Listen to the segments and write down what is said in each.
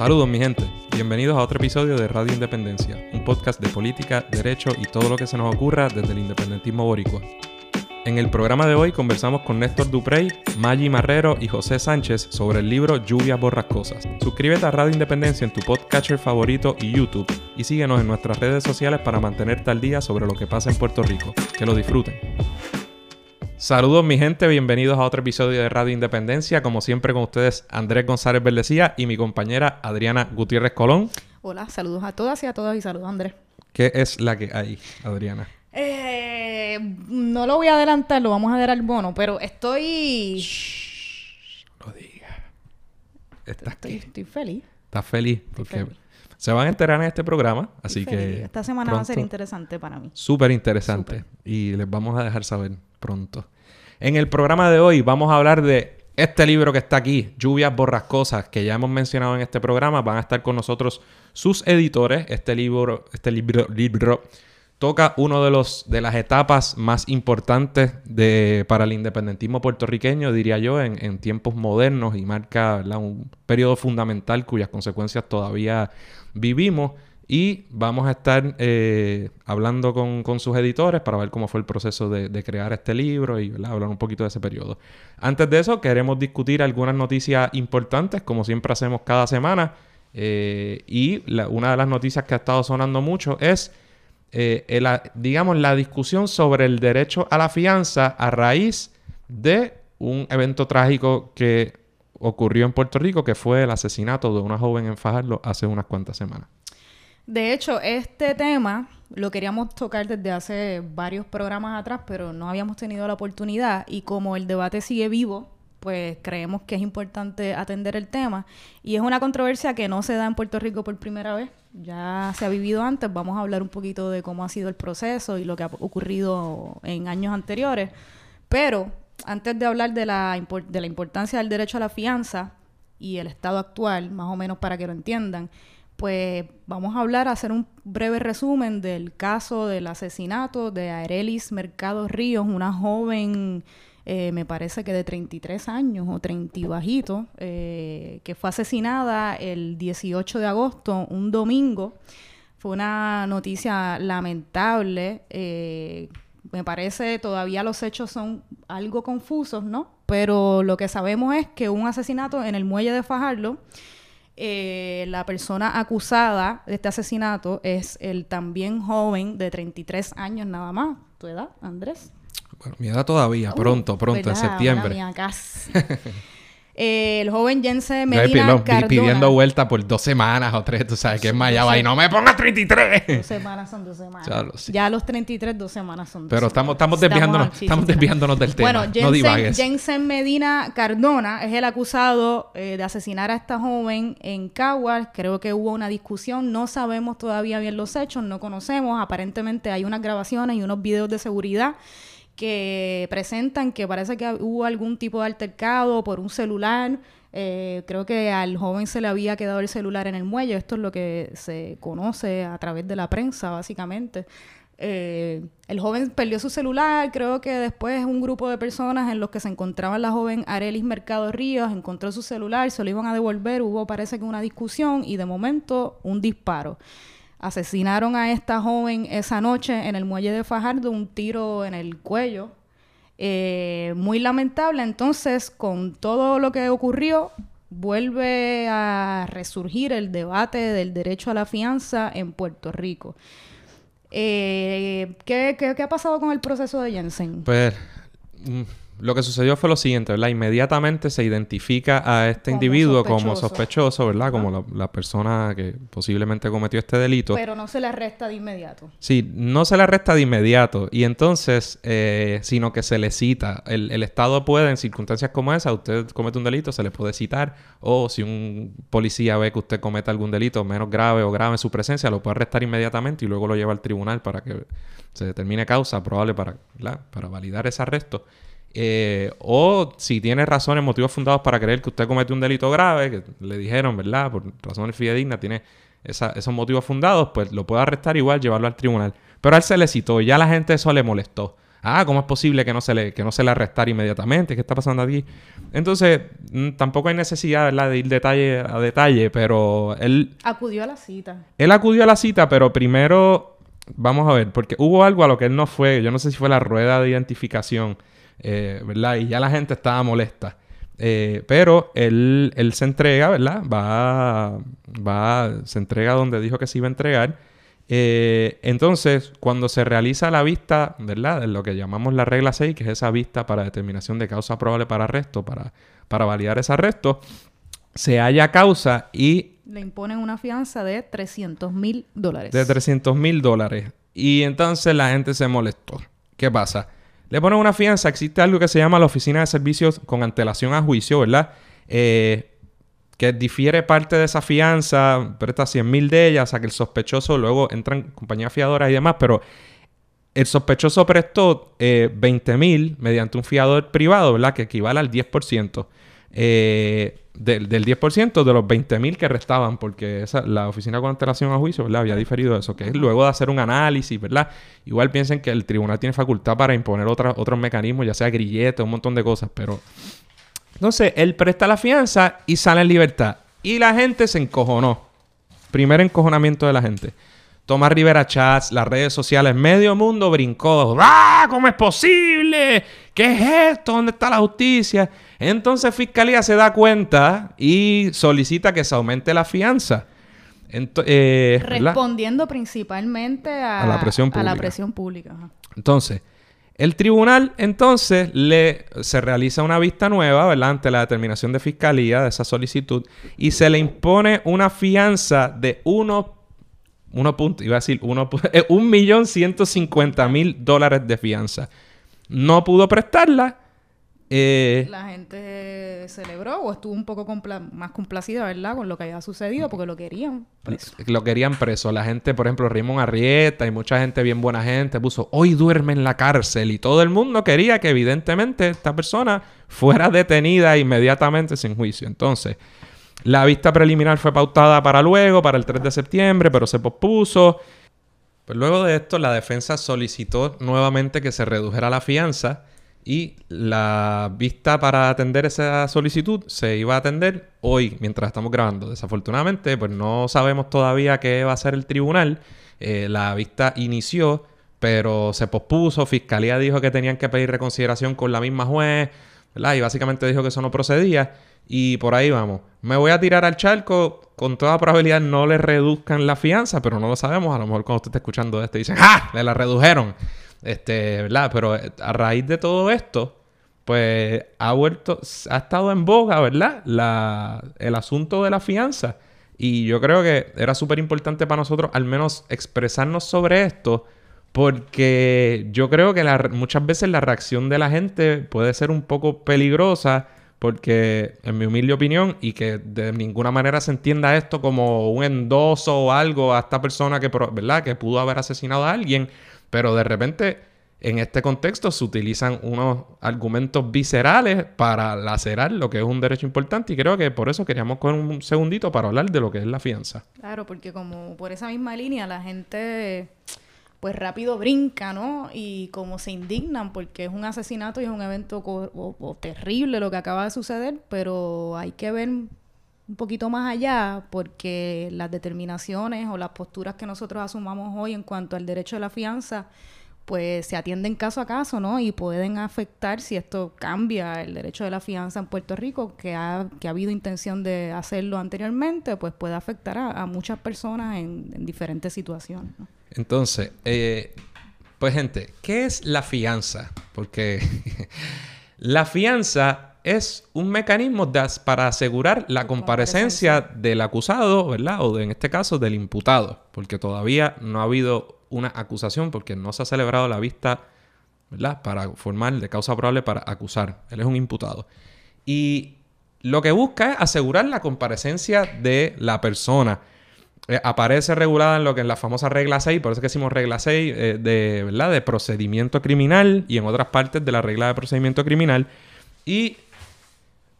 Saludos mi gente, bienvenidos a otro episodio de Radio Independencia, un podcast de política, derecho y todo lo que se nos ocurra desde el independentismo boricua. En el programa de hoy conversamos con Néstor Duprey, Maggi Marrero y José Sánchez sobre el libro Lluvias Borrascosas. Suscríbete a Radio Independencia en tu podcatcher favorito y YouTube y síguenos en nuestras redes sociales para mantenerte al día sobre lo que pasa en Puerto Rico. Que lo disfruten. Saludos mi gente, bienvenidos a otro episodio de Radio Independencia. Como siempre con ustedes Andrés González Verdecía y mi compañera Adriana Gutiérrez Colón. Hola, saludos a todas y a todos y saludos Andrés. ¿Qué es la que hay, Adriana? Eh, no lo voy a adelantar, lo vamos a dar al bono, pero estoy... No lo digas. ¿Estás estoy, qué? estoy feliz. ¿Estás feliz? Porque feliz. se van a enterar en este programa, así que... Esta semana va a ser interesante para mí. Súper interesante. Y les vamos a dejar saber pronto. En el programa de hoy vamos a hablar de este libro que está aquí, Lluvias Borrascosas, que ya hemos mencionado en este programa. Van a estar con nosotros sus editores. Este libro, este libro, toca uno de las etapas más importantes para el independentismo puertorriqueño, diría yo, en, tiempos modernos y marca un periodo fundamental cuyas consecuencias todavía vivimos. Y vamos a estar eh, hablando con, con sus editores para ver cómo fue el proceso de, de crear este libro y hablar un poquito de ese periodo. Antes de eso, queremos discutir algunas noticias importantes, como siempre hacemos cada semana. Eh, y una de las noticias que ha estado sonando mucho es, eh, digamos, la discusión sobre el derecho a la fianza a raíz de un evento trágico que ocurrió en Puerto Rico, que fue el asesinato de una joven en Fajardo hace unas cuantas semanas. De hecho, este tema lo queríamos tocar desde hace varios programas atrás, pero no habíamos tenido la oportunidad. Y como el debate sigue vivo, pues creemos que es importante atender el tema. Y es una controversia que no se da en Puerto Rico por primera vez, ya se ha vivido antes, vamos a hablar un poquito de cómo ha sido el proceso y lo que ha ocurrido en años anteriores, pero antes de hablar de la, de la importancia del derecho a la fianza y el estado actual, más o menos para que lo entiendan, pues vamos a hablar, a hacer un breve resumen del caso del asesinato de Arelis Mercado Ríos, una joven, eh, me parece que de 33 años o 30 y bajito, eh, que fue asesinada el 18 de agosto, un domingo. Fue una noticia lamentable. eh, me parece todavía los hechos son algo confusos, ¿no? Pero lo que sabemos es que un asesinato en el muelle de Fajardo. Eh, la persona acusada de este asesinato es el también joven de 33 años nada más. ¿Tu edad, Andrés? Bueno, mi edad todavía, pronto, pronto, en septiembre. Mía, casi. Eh, el joven Jense Medina Cardona. pidiendo vuelta por dos semanas o tres, tú sabes que es más, ya va y no me pongas 33. Dos semanas son dos semanas. Ya lo sé. Ya los 33, dos semanas son dos Pero estamos, semanas. estamos desviándonos, sí, sí, estamos desviándonos del tema. Bueno, no Jensen, divagues. Jensen Medina Cardona es el acusado eh, de asesinar a esta joven en Caguas. Creo que hubo una discusión. No sabemos todavía bien los hechos, no conocemos. Aparentemente hay unas grabaciones y unos videos de seguridad que presentan que parece que hubo algún tipo de altercado por un celular. Eh, creo que al joven se le había quedado el celular en el muelle. Esto es lo que se conoce a través de la prensa, básicamente. Eh, el joven perdió su celular, creo que después un grupo de personas en los que se encontraba la joven Arelis Mercado Ríos encontró su celular, se lo iban a devolver, hubo parece que una discusión y de momento un disparo. Asesinaron a esta joven esa noche en el muelle de Fajardo, un tiro en el cuello. Eh, muy lamentable, entonces con todo lo que ocurrió, vuelve a resurgir el debate del derecho a la fianza en Puerto Rico. Eh, ¿qué, qué, qué ha pasado con el proceso de Jensen? Pues mm, lo que sucedió fue lo siguiente, ¿verdad? Inmediatamente se identifica a este Como individuo como sospechoso. ¿verdad? Como la, la persona que posiblemente cometió este delito. Pero no se le arresta de inmediato. Sí, no se le arresta de inmediato y entonces, eh, sino que se le cita. El, el Estado puede, en circunstancias como esa, usted comete un delito, se le puede citar, o si un policía ve que usted comete algún delito menos grave o grave en su presencia, lo puede arrestar inmediatamente y luego lo lleva al tribunal para que se determine causa probable para, ¿verdad? para validar ese arresto. Eh, o si tiene razones, motivos fundados para creer que usted comete un delito grave, que le dijeron, ¿verdad? Por razones fidedignas, tiene esa- esos motivos fundados, pues lo puede arrestar igual, llevarlo al tribunal. Pero a él se le citó y ya la gente eso le molestó. ah, ¿cómo es posible que no se le, que no se le arrestara inmediatamente? ¿Qué está pasando aquí? Entonces, mm, tampoco hay necesidad, ¿verdad?, de ir detalle a detalle, pero él... Acudió a la cita. Él acudió a la cita, pero primero, vamos a ver, porque hubo algo a lo que él no fue, yo no sé si fue la rueda de identificación, eh, ¿verdad? Y ya la gente estaba molesta. Eh, pero él, él se entrega, ¿verdad? Va, va, se entrega donde dijo que se iba a entregar. Eh, entonces, cuando se realiza la vista, ¿verdad? De lo que llamamos la regla 6, que es esa vista para determinación de causa probable para arresto, para, para validar ese arresto, se halla causa y... Le imponen una fianza de 300 mil dólares. De 300 mil dólares. Y entonces la gente se molestó. ¿Qué pasa? Le ponen una fianza, existe algo que se llama la Oficina de Servicios con antelación a juicio, ¿verdad? Eh, que difiere parte de esa fianza, presta 100 mil de ellas, sea que el sospechoso luego entran compañías fiadoras y demás, pero el sospechoso prestó 20 eh, mil mediante un fiador privado, ¿verdad? Que equivale al 10%. Eh, del, 10% de los 20 mil que restaban, porque la oficina con antelación a juicio. Había diferido eso, que es luego de hacer un análisis, ¿verdad? Igual piensen que el tribunal tiene facultad para imponer otros mecanismos, ya sea grillete, un montón de cosas, pero entonces, él presta la fianza y sale en libertad. Y la gente se encojonó. Primer encojonamiento de la gente. Tomás Rivera Chats, las redes sociales, medio mundo brincó. ¡Ah! ¿Cómo es posible? ¿Qué es esto? ¿Dónde está la justicia? Entonces Fiscalía se da cuenta y solicita que se aumente la fianza. Eh, Respondiendo principalmente a, la presión pública. A la presión pública. Entonces, el tribunal entonces le, se realiza una vista nueva, ¿verdad? Ante la determinación de fiscalía de esa solicitud y se le impone una fianza de uno, uno punto, iba a decir uno, eh, un millón ciento cincuenta mil dólares de fianza. No pudo prestarla eh, la gente celebró o estuvo un poco más complacida, ¿verdad? Con lo que había sucedido porque lo querían preso. Lo querían preso. La gente, por ejemplo, Raymond Arrieta y mucha gente bien buena gente puso, hoy duerme en la cárcel y todo el mundo quería que evidentemente esta persona fuera detenida inmediatamente sin juicio. Entonces, la vista preliminar fue pautada para luego, para el 3 de septiembre, pero se pospuso. Pues luego de esto, la defensa solicitó nuevamente que se redujera la fianza y la vista para atender esa solicitud se iba a atender hoy, mientras estamos grabando. Desafortunadamente, pues no sabemos todavía qué va a hacer el tribunal. Eh, la vista inició, pero se pospuso. Fiscalía dijo que tenían que pedir reconsideración con la misma juez, ¿verdad? Y básicamente dijo que eso no procedía. Y por ahí vamos. Me voy a tirar al charco. Con toda probabilidad no le reduzcan la fianza, pero no lo sabemos. A lo mejor cuando usted esté escuchando esto dicen, ¡ah! Le la redujeron. Este, ¿verdad? Pero eh, a raíz de todo esto, pues ha vuelto, ha estado en boga, ¿verdad? La, el asunto de la fianza. Y yo creo que era súper importante para nosotros al menos expresarnos sobre esto, porque yo creo que muchas veces la reacción de la gente puede ser un poco peligrosa, porque en mi humilde opinión, y que de ninguna manera se entienda esto como un endoso o algo a esta persona que, ¿verdad? que pudo haber asesinado a alguien, pero de repente, en este contexto, se utilizan unos argumentos viscerales para lacerar lo que es un derecho importante. Y creo que por eso queríamos con un segundito para hablar de lo que es la fianza. Claro, porque como por esa misma línea la gente pues rápido brinca, ¿no? Y como se indignan porque es un asesinato y es un evento terrible lo que acaba de suceder, pero hay que ver un poquito más allá porque las determinaciones o las posturas que nosotros asumamos hoy en cuanto al derecho de la fianza pues se atienden caso a caso, ¿no? Y pueden afectar si esto cambia el derecho de la fianza en Puerto Rico, que ha, que ha habido intención de hacerlo anteriormente, pues puede afectar a, muchas personas en, diferentes situaciones. Entonces, eh, pues gente, ¿qué es la fianza? Porque la fianza es un mecanismo para asegurar la comparecencia del acusado, ¿verdad? O en este caso del imputado, porque todavía no ha habido una acusación porque no se ha celebrado la vista, ¿verdad? Para formar de causa probable para acusar. Él es un imputado. Y lo que busca es asegurar la comparecencia de la persona. Eh, aparece regulada en lo que en la famosa regla 6, por eso que decimos regla 6 eh, de, ¿verdad? de procedimiento criminal y en otras partes de la regla de procedimiento criminal. Y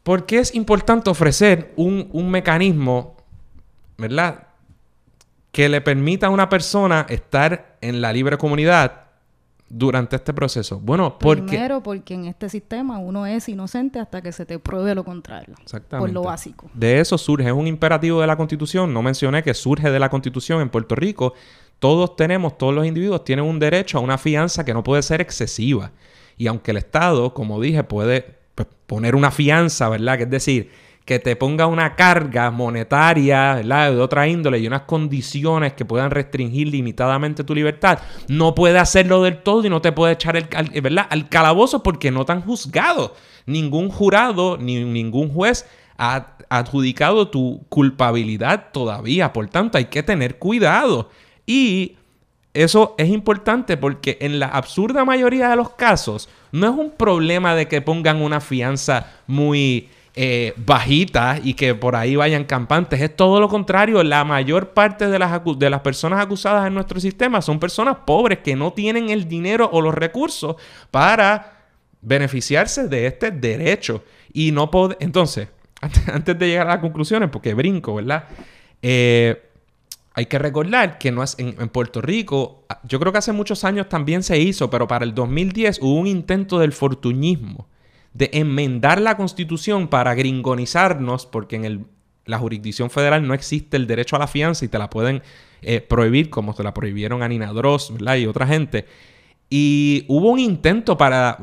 ¿Por qué es importante ofrecer un, mecanismo, ¿verdad? Que le permita a una persona estar en la libre comunidad, durante este proceso? Bueno, porque... Primero, porque en este sistema uno es inocente hasta que se te pruebe lo contrario. Exactamente. Por lo básico. De eso surge, es un imperativo de la Constitución. No mencioné que surge de la Constitución en Puerto Rico. Todos tenemos, todos los individuos tienen un derecho a una fianza que no puede ser excesiva. Y aunque el Estado, como dije, puede pues, poner una fianza, ¿verdad? Que es decir, que te ponga una carga monetaria, ¿verdad? De otra índole y unas condiciones que puedan restringir limitadamente tu libertad, no puede hacerlo del todo y no te puede echar al, ¿verdad? al calabozo porque no te han juzgado. Ningún jurado ni ningún juez ha adjudicado tu culpabilidad todavía. Por tanto, hay que tener cuidado. Y eso es importante porque en la absurda mayoría de los casos no es un problema de que pongan una fianza muy eh, bajitas y que por ahí vayan campantes. Es todo lo contrario. La mayor parte de las, de las personas acusadas en nuestro sistema son personas pobres que no tienen el dinero o los recursos para beneficiarse de este derecho. Y no. Entonces, antes, de llegar a las conclusiones, porque brinco, ¿verdad? Eh, hay que recordar que no es en, Puerto Rico, yo creo que hace muchos años también se hizo, pero para el 2010 hubo un intento del fortuñismo de enmendar la constitución para gringonizarnos, porque en el, la jurisdicción federal no existe el derecho a la fianza y te la pueden eh, prohibir, como se la prohibieron a Nina Dross y otra gente. Y hubo un intento para.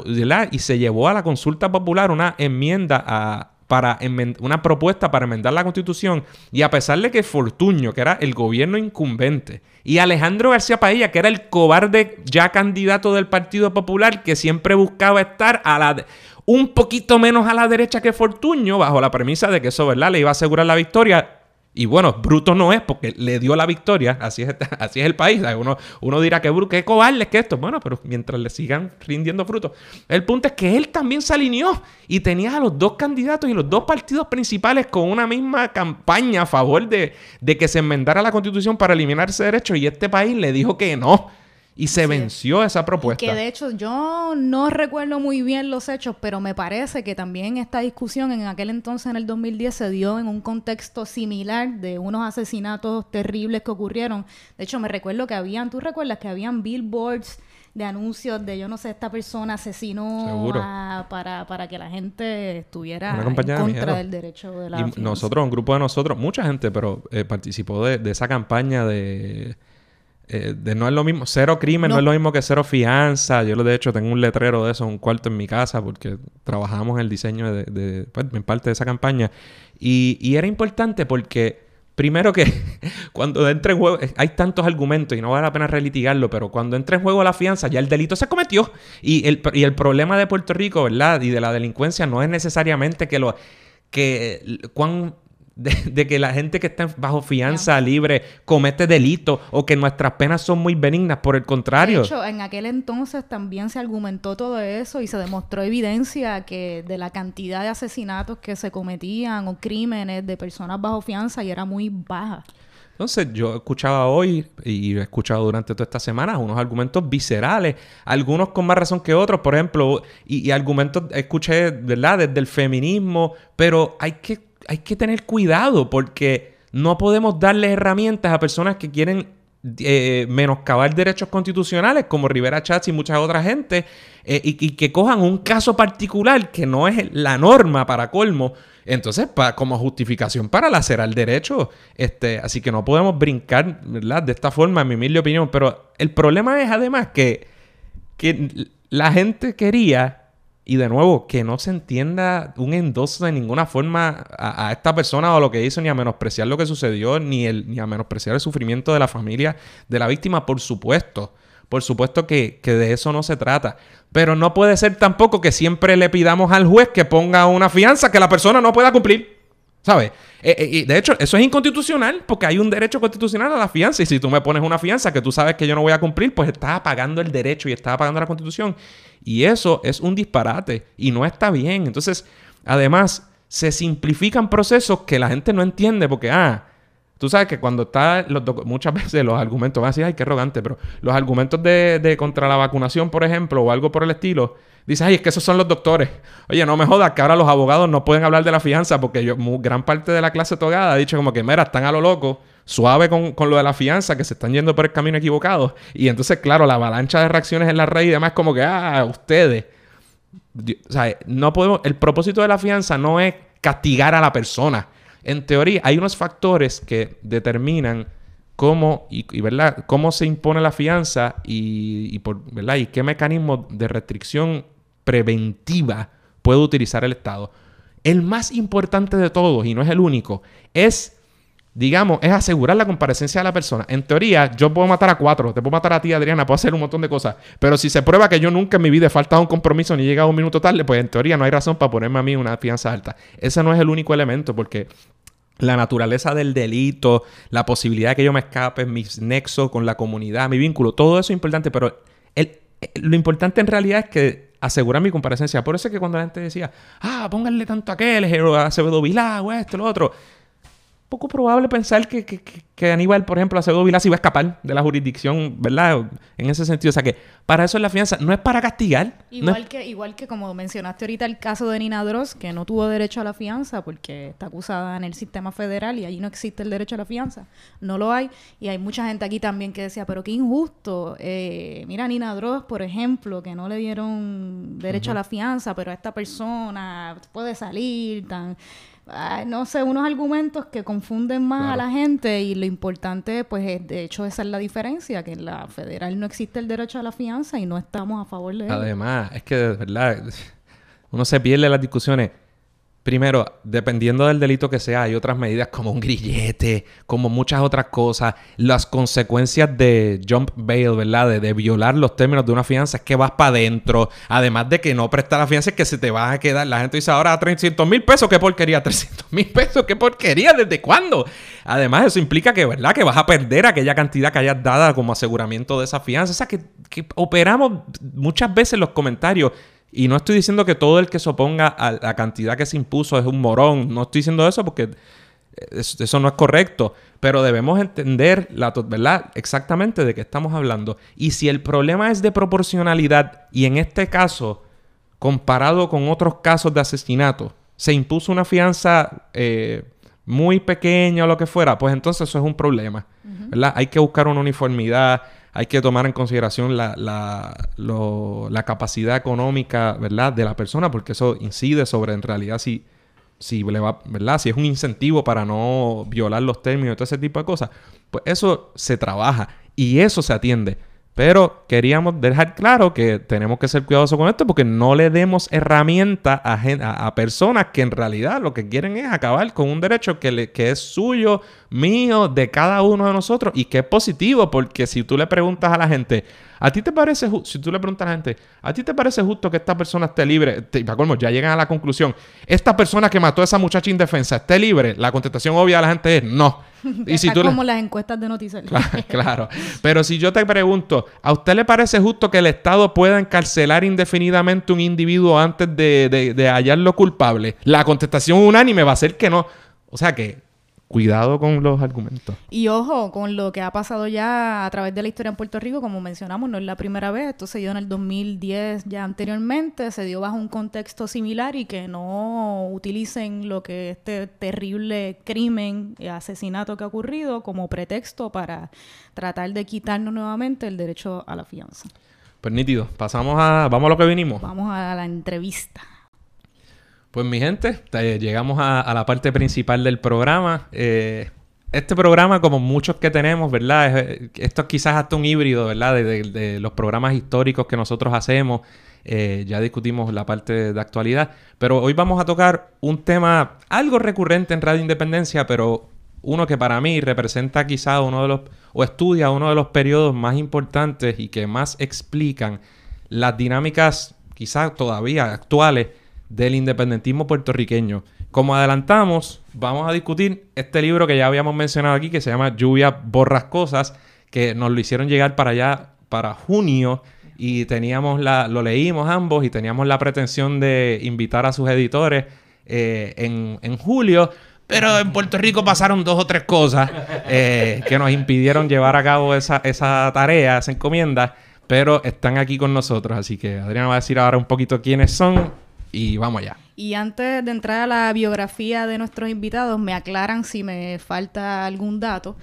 Y se llevó a la consulta popular una enmienda a, para una propuesta para enmendar la constitución y a pesar de que Fortuño, que era el gobierno incumbente, y Alejandro García Padilla, que era el cobarde ya candidato del Partido Popular, que siempre buscaba estar a la un poquito menos a la derecha que Fortuño, bajo la premisa de que eso, le iba a asegurar la victoria. Y bueno, bruto no es porque le dio la victoria, así es, así es el país. Uno, uno dirá que qué cobarde que esto. Bueno, pero mientras le sigan rindiendo frutos. El punto es que él también se alineó y tenía a los dos candidatos y los dos partidos principales con una misma campaña a favor de, de que se enmendara la constitución para eliminar ese derecho y este país le dijo que no. Y se venció esa propuesta. que de hecho yo no recuerdo muy bien los hechos, pero me parece que también esta discusión en aquel entonces, en el 2010, se dio en un contexto similar de unos asesinatos terribles que ocurrieron. De hecho, me recuerdo que habían, ¿tú recuerdas que habían billboards? de anuncios de yo no sé, esta persona asesinó para, para que la gente estuviera en contra del derecho de la y nosotros, un grupo de nosotros, mucha gente, pero eh, participó de, de, esa campaña de eh, de no es lo mismo, cero crimen no. es lo mismo que cero fianza. Yo de hecho tengo un letrero de eso, un cuarto en mi casa, porque trabajamos en el diseño de, de pues, en parte de esa campaña. Y, y, era importante porque, primero que cuando entra en juego, hay tantos argumentos y no vale la pena relitigarlo, pero cuando entra en juego la fianza, ya el delito se cometió. Y el, y el problema de Puerto Rico, ¿verdad? Y de la delincuencia no es necesariamente que lo que cuán de, que la gente que está bajo fianza libre comete delitos o que nuestras penas son muy benignas. Por el contrario. De hecho, en aquel entonces también se argumentó todo eso y se demostró evidencia que de la cantidad de asesinatos que se cometían o crímenes de personas bajo fianza y era muy baja. Entonces, yo escuchaba hoy y he escuchado durante toda esta semana unos argumentos viscerales, algunos con más razón que otros, por ejemplo, y, y argumentos, escuché, ¿verdad?, desde el feminismo, pero hay que hay que tener cuidado porque no podemos darle herramientas a personas que quieren eh, menoscabar derechos constitucionales como Rivera Chats y mucha otra gente eh, y, que cojan un caso particular que no es la norma para colmo entonces como justificación para lacerar derecho este, así que no podemos brincar de esta forma en mi humilde opinión pero el problema es además que la gente quería y de nuevo, que no se entienda un endoso de ninguna forma a, esta persona o lo que hizo, ni a menospreciar lo que sucedió, ni, el, ni a menospreciar el sufrimiento de la familia de la víctima, por supuesto. Por supuesto que, que, de eso no se trata. Pero no puede ser tampoco que siempre le pidamos al juez que ponga una fianza que la persona no pueda cumplir. ¿Sabes? Eh, eh, y de hecho, eso es inconstitucional porque hay un derecho constitucional a la fianza. Y si tú me pones una fianza que tú sabes que yo no voy a cumplir, pues estás apagando el derecho y estás apagando la constitución. Y eso es un disparate y no está bien. Entonces, además, se simplifican procesos que la gente no entiende porque, ah, tú sabes que cuando está, muchas veces los argumentos, van a decir, ay, qué arrogante, pero los argumentos de, de contra la vacunación, por ejemplo, o algo por el estilo, Dice, ay, es que esos son los doctores. Oye, no me jodas que ahora los abogados no pueden hablar de la fianza porque yo, gran parte de la clase togada ha dicho como que, mira, están a lo loco, suave con, lo de la fianza, que se están yendo por el camino equivocado. Y entonces, claro, la avalancha de reacciones en la red y demás como que, ah, ustedes. O sea, no podemos... El propósito de la fianza no es castigar a la persona. En teoría, hay unos factores que determinan cómo, y, ¿verdad? cómo se impone la fianza y, por, ¿verdad? y qué mecanismo de restricción preventiva puede utilizar el Estado. El más importante de todos, y no es el único, es, digamos, es asegurar la comparecencia de la persona. En teoría, yo puedo matar a cuatro, te puedo matar a ti, Adriana, puedo hacer un montón de cosas, pero si se prueba que yo nunca en mi vida he faltado un compromiso ni he llegado un minuto tarde, pues en teoría no hay razón para ponerme a mí una fianza alta. Ese no es el único elemento, porque la naturaleza del delito, la posibilidad de que yo me escape, mis nexos con la comunidad, mi vínculo, todo eso es importante, pero el, lo importante en realidad es que asegurar mi comparecencia. Por eso es que cuando la gente decía, ah, pónganle tanto a aquel, Acevedo Vilá, o esto, lo otro poco probable pensar que, que, que Aníbal, por ejemplo, Acevedo Vilás iba a escapar de la jurisdicción, ¿verdad? En ese sentido. O sea que para eso es la fianza, no es para castigar. Igual, que, igual que como mencionaste ahorita el caso de Nina Dross, que no tuvo derecho a la fianza porque está acusada en el sistema federal y allí no existe el derecho a la fianza. No lo hay. Y hay mucha gente aquí también que decía, pero qué injusto. Eh, mira, Nina Dross, por ejemplo, que no le dieron derecho a la fianza, pero esta persona puede salir tan no sé, unos argumentos que confunden más a la gente y lo importante, pues, es, de hecho, esa es la diferencia, que en la federal no existe el derecho a la fianza y no estamos a favor de él. Además, es que, de verdad, uno se pierde las discusiones. Primero, dependiendo del delito que sea, hay otras medidas como un grillete, como muchas otras cosas. Las consecuencias de jump bail, ¿verdad? De, violar los términos de una fianza es que vas para adentro. Además de que no prestar la fianza es que se te va a quedar. La gente dice ahora 300 mil pesos, qué porquería. 300 mil pesos, qué porquería. ¿Desde cuándo? Además, eso implica que, ¿verdad? Que vas a perder aquella cantidad que hayas dado como aseguramiento de esa fianza. O sea, que, que operamos muchas veces los comentarios y no estoy diciendo que todo el que se oponga a la cantidad que se impuso es un morón. No estoy diciendo eso porque eso no es correcto. Pero debemos entender la, ¿verdad? exactamente de qué estamos hablando. Y si el problema es de proporcionalidad, y en este caso, comparado con otros casos de asesinato, se impuso una fianza eh, muy pequeña o lo que fuera, pues entonces eso es un problema. ¿verdad? Hay que buscar una uniformidad hay que tomar en consideración la, la, capacidad económica, ¿verdad? De la persona, porque eso incide sobre en realidad si, si le va, ¿verdad? Si es un incentivo para no violar los términos y todo ese tipo de cosas. Pues eso se trabaja y eso se atiende. Pero queríamos dejar claro que tenemos que ser cuidadosos con esto porque no le demos herramientas a, a, personas que en realidad lo que quieren es acabar con un derecho que, le, que es suyo, mío, de cada uno de nosotros y que es positivo porque si tú le preguntas a la gente, ¿A ti te parece justo? Si tú le preguntas a la gente, ¿a ti te parece justo que esta persona esté libre? Te, ya llegan a la conclusión. Esta persona que mató a esa muchacha indefensa esté libre. La contestación obvia de la gente es no. y si tú como las encuestas de noticias. Claro, Pero si yo te pregunto, ¿a usted le parece justo que el Estado pueda encarcelar indefinidamente un individuo antes de, de hallarlo culpable? La contestación unánime va a ser que no. O sea que cuidado con los argumentos. Y ojo, con lo que ha pasado ya a través de la historia en Puerto Rico, como mencionamos, no es la primera vez, esto se dio en el 2010 ya anteriormente, se dio bajo un contexto similar y que no utilicen lo que este terrible crimen y asesinato que ha ocurrido como pretexto para tratar de quitarnos nuevamente el derecho a la fianza. Pues nítido, pasamos a, vamos a lo que vinimos. Vamos a la entrevista. Pues mi gente, llegamos a, la parte principal del programa. Eh, este programa, como muchos que tenemos, ¿verdad? Eh, esto es quizás hasta un híbrido, ¿verdad? De, los programas históricos que nosotros hacemos. Eh, ya discutimos la parte de actualidad. Pero hoy vamos a tocar un tema algo recurrente en Radio Independencia, pero uno que para mí representa quizás uno de los, o estudia uno de los periodos más importantes y que más explican las dinámicas quizás todavía actuales del independentismo puertorriqueño. Como adelantamos, vamos a discutir este libro que ya habíamos mencionado aquí, que se llama Lluvia Borrascosas, que nos lo hicieron llegar para allá para junio y teníamos la, lo leímos ambos y teníamos la pretensión de invitar a sus editores eh, en, julio, pero en Puerto Rico pasaron dos o tres cosas eh, que nos impidieron llevar a cabo esa, esa tarea, esa encomienda. pero están aquí con nosotros, así que Adriana va a decir ahora un poquito quiénes son y vamos allá. Y antes de entrar a la biografía de nuestros invitados, me aclaran si me falta algún dato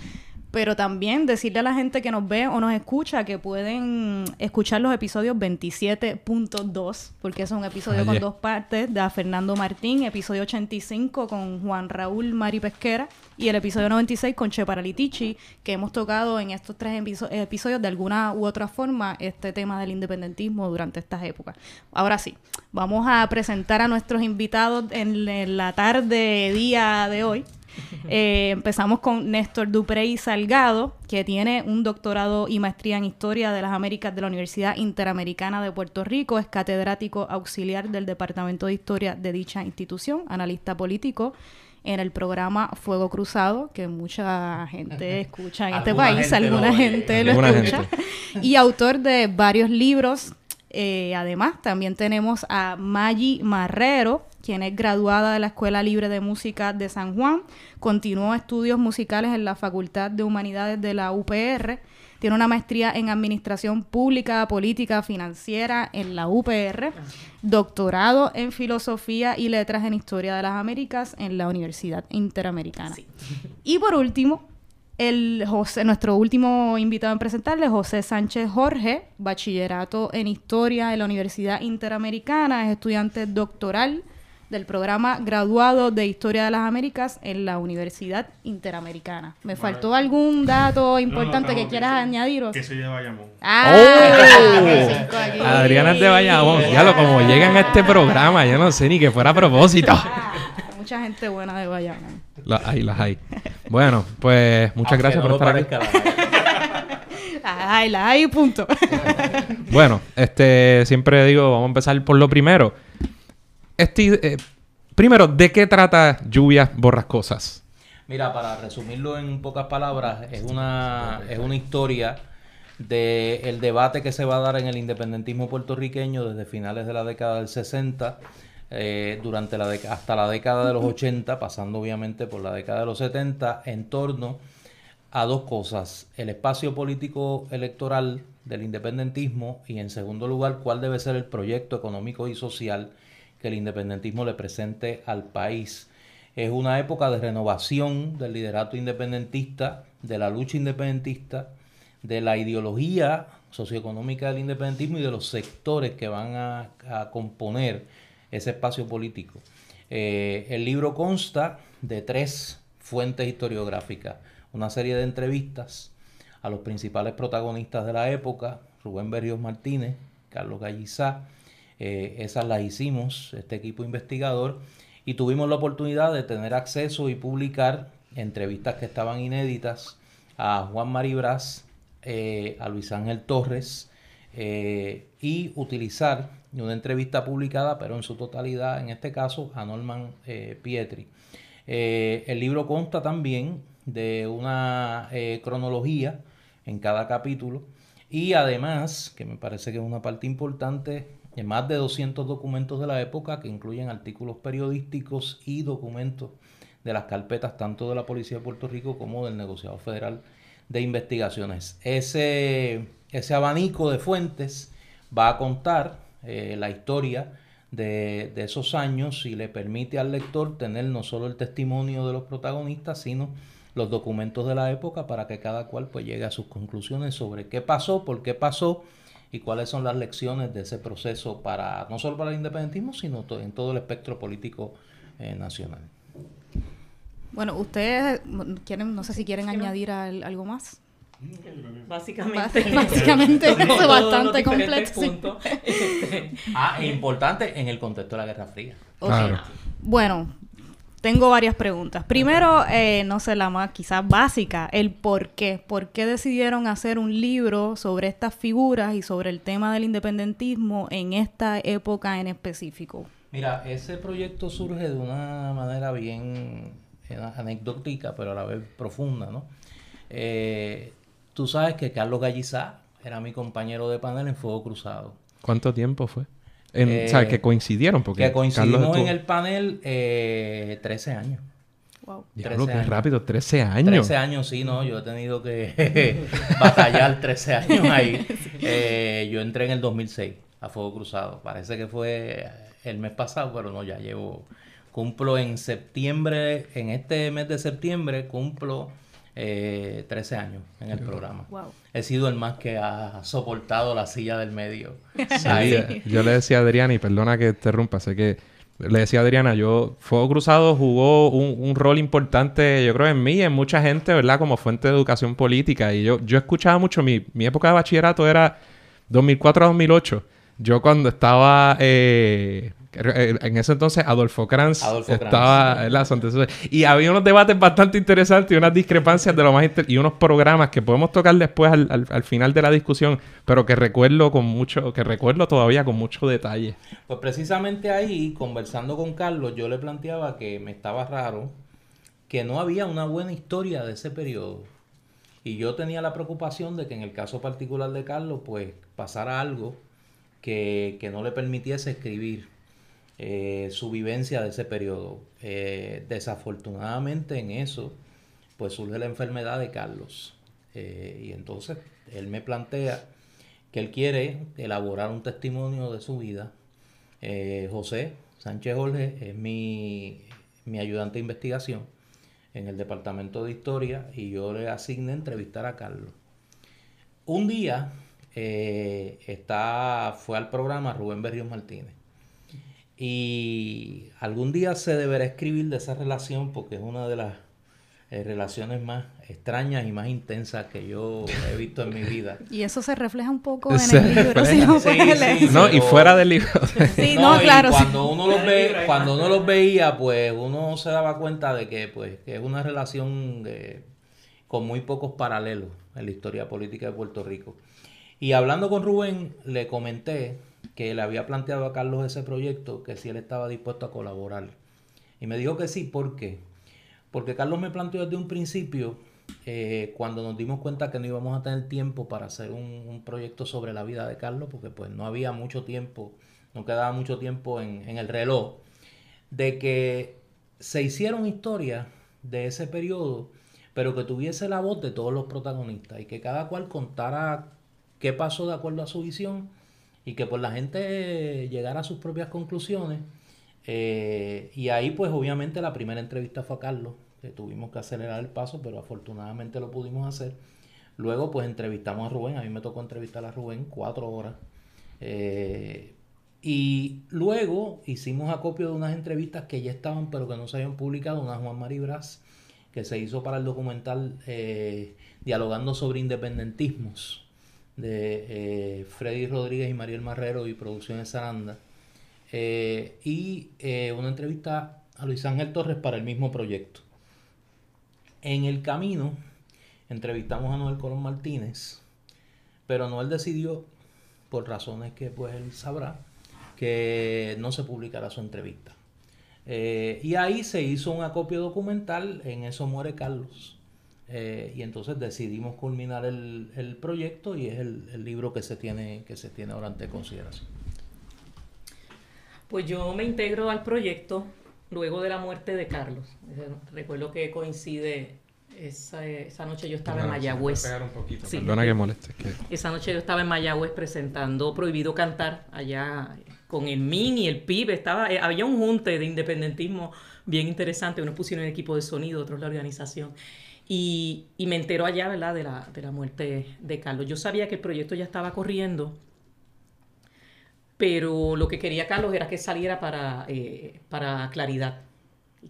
pero también decirle a la gente que nos ve o nos escucha que pueden escuchar los episodios 27.2, porque es un episodio con dos partes, de Fernando Martín, episodio 85 con Juan Raúl Mari Pesquera y el episodio 96 con Che Paralitici, que hemos tocado en estos tres episodios de alguna u otra forma este tema del independentismo durante estas épocas. Ahora sí, vamos a presentar a nuestros invitados en la tarde, día de hoy. Eh, empezamos con Néstor Duprey Salgado, que tiene un doctorado y maestría en Historia de las Américas de la Universidad Interamericana de Puerto Rico. Es catedrático auxiliar del Departamento de Historia de dicha institución, analista político en el programa Fuego Cruzado, que mucha gente escucha en este país, alguna gente lo escucha, y autor de varios libros. Eh, además, también tenemos a Maggie Marrero, quien es graduada de la Escuela Libre de Música de San Juan, continuó estudios musicales en la Facultad de Humanidades de la UPR, tiene una maestría en Administración Pública, Política, Financiera en la UPR, doctorado en Filosofía y Letras en Historia de las Américas en la Universidad Interamericana. Y por último, el José, nuestro último invitado en presentarle, José Sánchez Jorge, bachillerato en Historia en la Universidad Interamericana, es estudiante doctoral del programa graduado de Historia de las Américas en la Universidad Interamericana. ¿Me faltó algún dato importante que quieras añadir? Que soy de Bayamón. ¡Ah! Oh. Adriana es de Bayamón. Ya lo como llegan a este programa, yo no sé ni que fuera a propósito. Ah, mucha gente buena de Bayamón. Las hay, las hay. Bueno, pues muchas gracias por estar aquí. Ay, la hay, punto. bueno, este, siempre digo, vamos a empezar por lo primero. Este, eh, primero, ¿de qué trata Lluvias Borrascosas? Mira, para resumirlo en pocas palabras, es una, es una historia del debate que se va a dar en el independentismo puertorriqueño desde finales de la década del 60 eh, durante la hasta la década de los 80, pasando obviamente por la década de los 70, en torno a dos cosas, el espacio político electoral del independentismo y en segundo lugar, cuál debe ser el proyecto económico y social que el independentismo le presente al país. Es una época de renovación del liderato independentista, de la lucha independentista, de la ideología socioeconómica del independentismo y de los sectores que van a, componer ese espacio político. Eh, el libro consta de tres fuentes historiográficas, una serie de entrevistas a los principales protagonistas de la época, Rubén Berrios Martínez, Carlos Gallizá, eh, esas las hicimos, este equipo investigador, y tuvimos la oportunidad de tener acceso y publicar entrevistas que estaban inéditas a Juan Maribras, eh, a Luis Ángel Torres, eh, y utilizar una entrevista publicada, pero en su totalidad, en este caso, a Norman Pietri. el libro consta también de una cronología en cada capítulo y además, que me parece que es una parte importante, de más de 200 documentos de la época que incluyen artículos periodísticos y documentos de las carpetas tanto de la Policía de Puerto Rico como del Negociado Federal de Investigaciones. Ese, ese abanico de fuentes va a contar eh, la historia de, de, esos años y le permite al lector tener no solo el testimonio de los protagonistas, sino los documentos de la época para que cada cual pues llegue a sus conclusiones sobre qué pasó, por qué pasó y cuáles son las lecciones de ese proceso para no solo para el independentismo, sino en todo el espectro político eh, nacional. Bueno, ustedes quieren, no sé si quieren añadir algo más. Básicamente, básicamente es bastante completo. ah, es importante en el contexto de la Guerra Fría. Bueno, tengo varias preguntas. Primero, eh, no sé, la más quizás básica, el por qué. ¿Por qué decidieron hacer un libro sobre estas figuras y sobre el tema del independentismo en esta época en específico? Mira, ese proyecto surge de una manera bien eh, anecdótica, pero a la vez profunda, ¿no? Eh, tú sabes que Carlos Gallizá era mi compañero de panel en Fuego Cruzado. ¿Cuánto tiempo fue? En, o sea, que coincidieron. Porque que coincidimos en el panel eh, 13 años. Wow. Diablo, qué rápido, 13 años. 13 años, sí, no, yo he tenido que batallar 13 años ahí. Eh, yo entré en el 2006 a Fuego Cruzado. Parece que fue el mes pasado, pero no, ya llevo, cumplo en septiembre, en este mes de septiembre, cumplo eh, 13 años en el programa. He sido el más que ha soportado la silla del medio. yo le decía a Adriana, y perdona que te interrumpa, sé que le decía a Adriana, yo, Fuego Cruzado jugó un, rol importante, yo creo, en mí y en mucha gente, ¿verdad? Como fuente de educación política. Y yo, yo escuchaba mucho, mi, mi época de bachillerato era 2004 a 2008. Yo cuando estaba eh, en ese entonces Adolfo Kranz estaba en la y había unos debates bastante interesantes y unas discrepancias de lo más y unos programas que podemos tocar después al, final de la discusión, pero que recuerdo con mucho, que recuerdo todavía con mucho detalle. Pues precisamente ahí, conversando con Carlos, yo le planteaba que me estaba raro que no había una buena historia de ese periodo. Y yo tenía la preocupación de que en el caso particular de Carlos, pues pasara algo que, que no le permitiese escribir eh, su vivencia de ese periodo. Eh, desafortunadamente en eso, pues surge la enfermedad de Carlos. Eh, y entonces él me plantea que él quiere elaborar un testimonio de su vida. José Sánchez Jorge es mi, mi ayudante de investigación en el departamento de historia y yo le asigné entrevistar a Carlos. Un día está, fue al programa Rubén Berrios Martínez y algún día se deberá escribir de esa relación porque es una de las eh, relaciones más extrañas y más intensas que yo he visto en mi vida. Y eso se refleja un poco en el libro, si no, sí, no y fuera del libro. sí, no, claro. Cuando uno los ve, cuando uno los veía, pues uno se daba cuenta de que, pues, que es una relación con muy pocos paralelos en la historia política de Puerto Rico. Y hablando con Rubén, le comenté que le había planteado a Carlos ese proyecto, que si él estaba dispuesto a colaborar. Y me dijo que sí, ¿por qué? Porque Carlos me planteó desde un principio, eh, cuando nos dimos cuenta que no íbamos a tener tiempo para hacer un, proyecto sobre la vida de Carlos, porque pues no había mucho tiempo, no quedaba mucho tiempo en, en el reloj, de que se hicieron historias de ese periodo, pero que tuviese la voz de todos los protagonistas y que cada cual contara qué pasó de acuerdo a su visión y que pues la gente llegara a sus propias conclusiones. Eh, y ahí pues obviamente la primera entrevista fue a Carlos, que tuvimos que acelerar el paso, pero afortunadamente lo pudimos hacer. Luego pues entrevistamos a Rubén, a mí me tocó entrevistar a Rubén cuatro horas. Eh, y luego hicimos acopio de unas entrevistas que ya estaban pero que no se habían publicado, una Juan Mari Brás, que se hizo para el documental eh, Dialogando sobre Independentismos de eh, Freddy Rodríguez y Mariel Marrero y Producciones Saranda. Eh, y eh, una entrevista a Luis Ángel Torres para el mismo proyecto. En el camino entrevistamos a Noel Colón Martínez, pero Noel decidió, por razones que pues él sabrá, que no se publicará su entrevista. y ahí se hizo un acopio documental, en eso muere Carlos. Eh, y entonces decidimos culminar el, proyecto y es el, libro que se tiene que se tiene ahora ante consideración. Pues yo me integro al proyecto luego de la muerte de Carlos. Eh, recuerdo que coincide esa, esa noche yo estaba en Mayagüez. Perdona que moleste. Esa noche yo estaba en Mayagüez presentando Prohibido Cantar allá con el MIN y el PIB. Estaba, eh, había un junte de independentismo bien interesante. Unos pusieron el equipo de sonido, otros la organización. Y, me enteró allá, ¿verdad?, de la, de la muerte de Carlos. Yo sabía que el proyecto ya estaba corriendo, pero lo que quería Carlos era que saliera para, eh, para Claridad.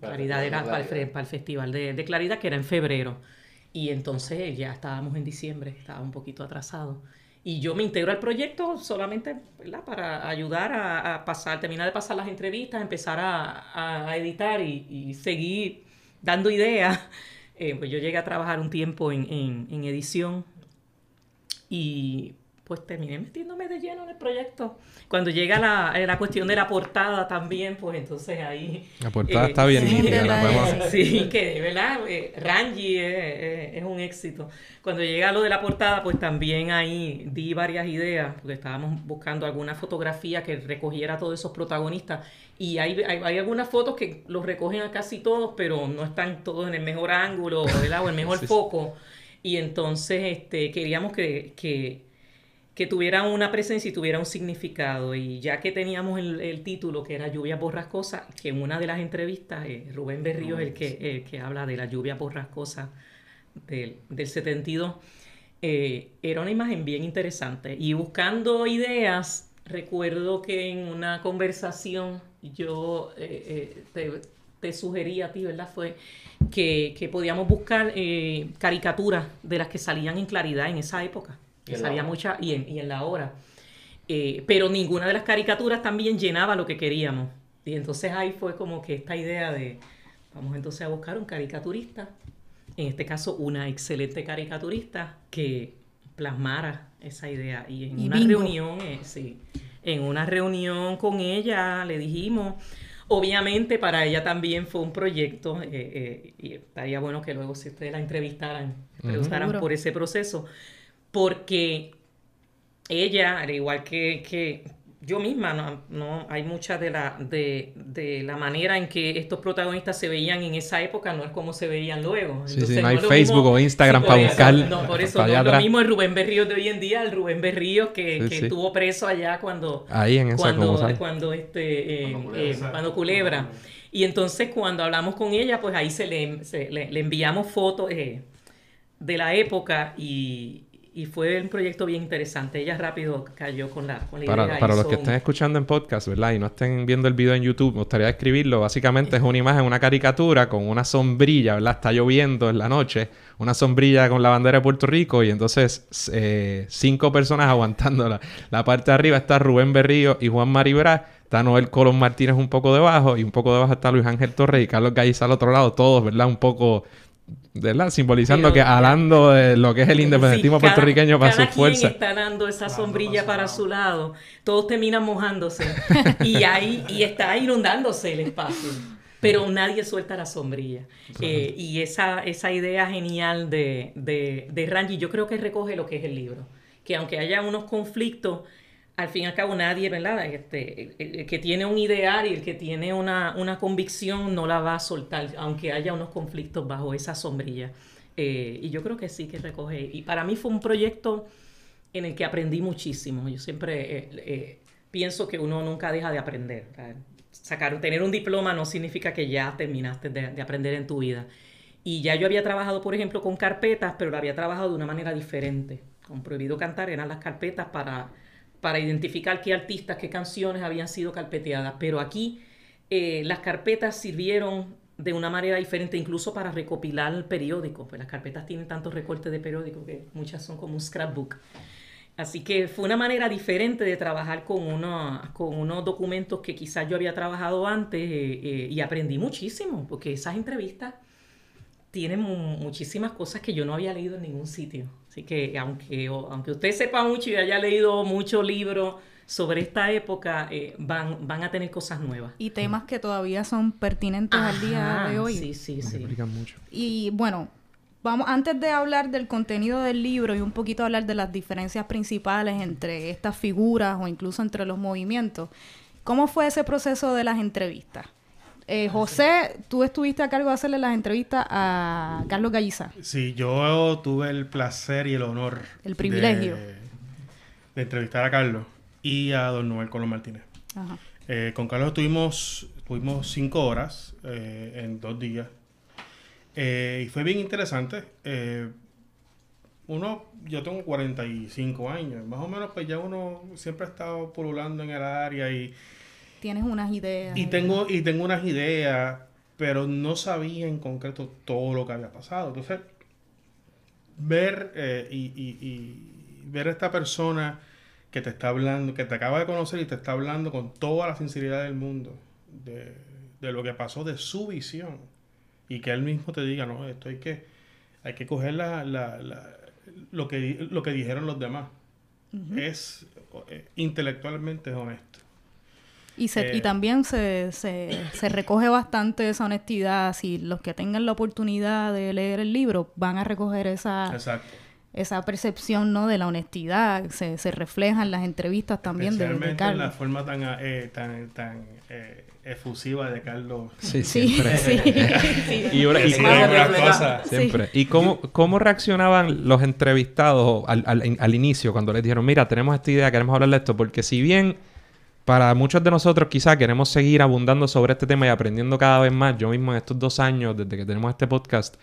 Claridad era para el, para el, Festival de, Claridad, que era en febrero. Y entonces ya estábamos en diciembre, estaba un poquito atrasado. Y yo me integro al proyecto solamente ¿verdad? para ayudar a, pasar, terminar de pasar las entrevistas, empezar a, a editar y, y, seguir dando ideas eh, pues yo llegué a trabajar un tiempo en, edición y pues terminé metiéndome de lleno en el proyecto. Cuando llega la, eh, la cuestión de la portada también, pues entonces ahí... La portada está bien sí, nítida, la podemos- Sí, que de verdad, eh, Rangi es, es- es un éxito. Cuando llega lo de la portada, pues también ahí di varias ideas, porque estábamos buscando alguna fotografía que recogiera a todos esos protagonistas. Y hay, hay, hay algunas fotos que los recogen a casi todos, pero no están todos en el mejor ángulo ¿verdad? o el mejor Sí, foco. Y entonces este, queríamos que, que, que tuviera una presencia y tuviera un significado. Y ya que teníamos el, el título, que era Lluvias Borrascosas, que en una de las entrevistas, eh, Rubén Berrío es el que, el que habla de la lluvia borrascosa del, del 72, eh, era una imagen bien interesante. Y buscando ideas, recuerdo que en una conversación yo eh, eh, te, te sugerí a ti, ¿verdad? Fue que, que podíamos buscar eh, caricaturas de las que salían en claridad en esa época. Que salía mucha y en, y en la hora. Pero ninguna de las caricaturas también llenaba lo que queríamos. Y entonces ahí fue como que esta idea de, vamos entonces a buscar un caricaturista, en este caso una excelente caricaturista que plasmara esa idea. Y en Y una bingo. reunión, eh, sí, en una reunión con ella le dijimos, obviamente para ella también fue un proyecto, eh, eh, y estaría bueno que luego si ustedes la entrevistaran, preguntaran por ese proceso, porque ella, al igual que, que yo misma, no, no hay mucha de la, de, de la manera en que estos protagonistas se veían en esa época, no es como se veían luego. Sí, sí, no hay Facebook mismo- o Instagram por para eso, buscar No, por eso no lo mismo el Rubén Berrío de hoy en día, el Rubén Berrío que, Sí, que sí. estuvo preso allá cuando, Ahí en esa cuando, cuando este eh, Cuando Culebra, eh, cuando Culebra. Y entonces cuando hablamos con ella, pues ahí se le, se- le, le enviamos fotos eh, de la época y, y fue un proyecto bien interesante. Ella rápido cayó con la, con la idea. Para, para los que estén escuchando en podcast, ¿verdad? Y no estén viendo el video en YouTube, me gustaría escribirlo. Básicamente es una imagen, una caricatura con una sombrilla, ¿verdad? Está lloviendo en la noche, una sombrilla con la bandera de Puerto Rico y entonces eh, cinco personas aguantándola. La parte de arriba está Rubén Berrío y Juan Maribra. Está Noel Colón Martínez un poco debajo y un poco debajo está Luis Ángel Torres y Carlos Galliza al otro lado, todos, ¿verdad? Un poco, ¿verdad? Simbolizando Pero- que hablando de lo que es el independentismo Sí, cada- puertorriqueño para cada su fuerza. quien está dando esa sombrilla para su lado. Todos terminan mojándose. y ahí y está inundándose el espacio. Pero nadie suelta la sombrilla. Eh, y esa, esa idea genial de, de, de Rangi, yo creo que recoge lo que es el libro. Que aunque haya unos conflictos, al fin y al cabo nadie, ¿verdad? Este, el, que tiene un ideal y el que tiene una, una convicción no la va a soltar, aunque haya unos conflictos bajo esa sombrilla. Eh, y yo creo que sí que recoge. Y para mí fue un proyecto en el que aprendí muchísimo. Yo siempre eh, eh, pienso que uno nunca deja de aprender. Sacar, tener un diploma no significa que ya terminaste de, de aprender en tu vida. Y ya yo había trabajado, por ejemplo, con carpetas, pero lo había trabajado de una manera diferente. Con Prohibido Cantar eran las carpetas para, para identificar qué artistas, qué canciones habían sido carpeteadas. Pero aquí eh, las carpetas sirvieron de una manera diferente, incluso para recopilar periódicos. Pues las carpetas tienen tantos recortes de periódicos que muchas son como un scrapbook. Así que fue una manera diferente de trabajar con, con unos documentos que quizás yo había trabajado antes eh, eh, y aprendí muchísimo, porque esas entrevistas tienen mu- muchísimas cosas que yo no había leído en ningún sitio. Así que aunque, aunque usted sepa mucho y haya leído muchos libros sobre esta época, eh, van, van a tener cosas nuevas. Y temas que todavía son pertinentes al día de hoy. Sí, sí, sí. explican mucho. Y bueno, vamos, antes de hablar del contenido del libro y un poquito hablar de las diferencias principales entre estas figuras o incluso entre los movimientos, ¿cómo fue ese proceso de las entrevistas? Eh, José, tú estuviste a cargo de hacerle las entrevistas a Carlos Galliza. Sí, yo tuve el placer y el honor. El privilegio. De, de entrevistar a Carlos y a don Noel Colón Martínez. Ajá. Eh, con Carlos estuvimos, tuvimos cinco horas eh, en dos días. Eh, y fue bien interesante. Eh, uno, yo tengo 45 años. Más o menos, pues ya uno siempre ha estado pululando en el área y, Tienes unas ideas. y tengo, y tengo unas ideas, pero no sabía en concreto todo lo que había pasado. Entonces, ver eh, y, y- y ver a esta persona que te está hablando, que te acaba de conocer y te está hablando con toda la sinceridad del mundo de, de lo que pasó, de su visión, y que él mismo te diga, no, esto hay que, hay que coger la, la- la- lo, que, lo que dijeron los demás. es eh, intelectualmente honesto. Y, se, y Eh, también se, se, se recoge bastante esa honestidad. Si los que tengan la oportunidad de leer el libro van a recoger esa, Exacto. esa percepción ¿no? de la honestidad. Se, se refleja en las entrevistas también de, de Especialmente en la Carlos. forma tan, eh, tan, tan eh, efusiva de Carlos. Sí, Sí, siempre. sí. Y, una- Sí, refleja- cosas. Siempre. ¿Y cómo, cómo reaccionaban los entrevistados al, al- al inicio cuando les dijeron, mira, tenemos esta idea, queremos hablar de esto? Porque si bien para muchos de nosotros quizá queremos seguir abundando sobre este tema y aprendiendo cada vez más, yo mismo en estos dos años, desde que tenemos este podcast,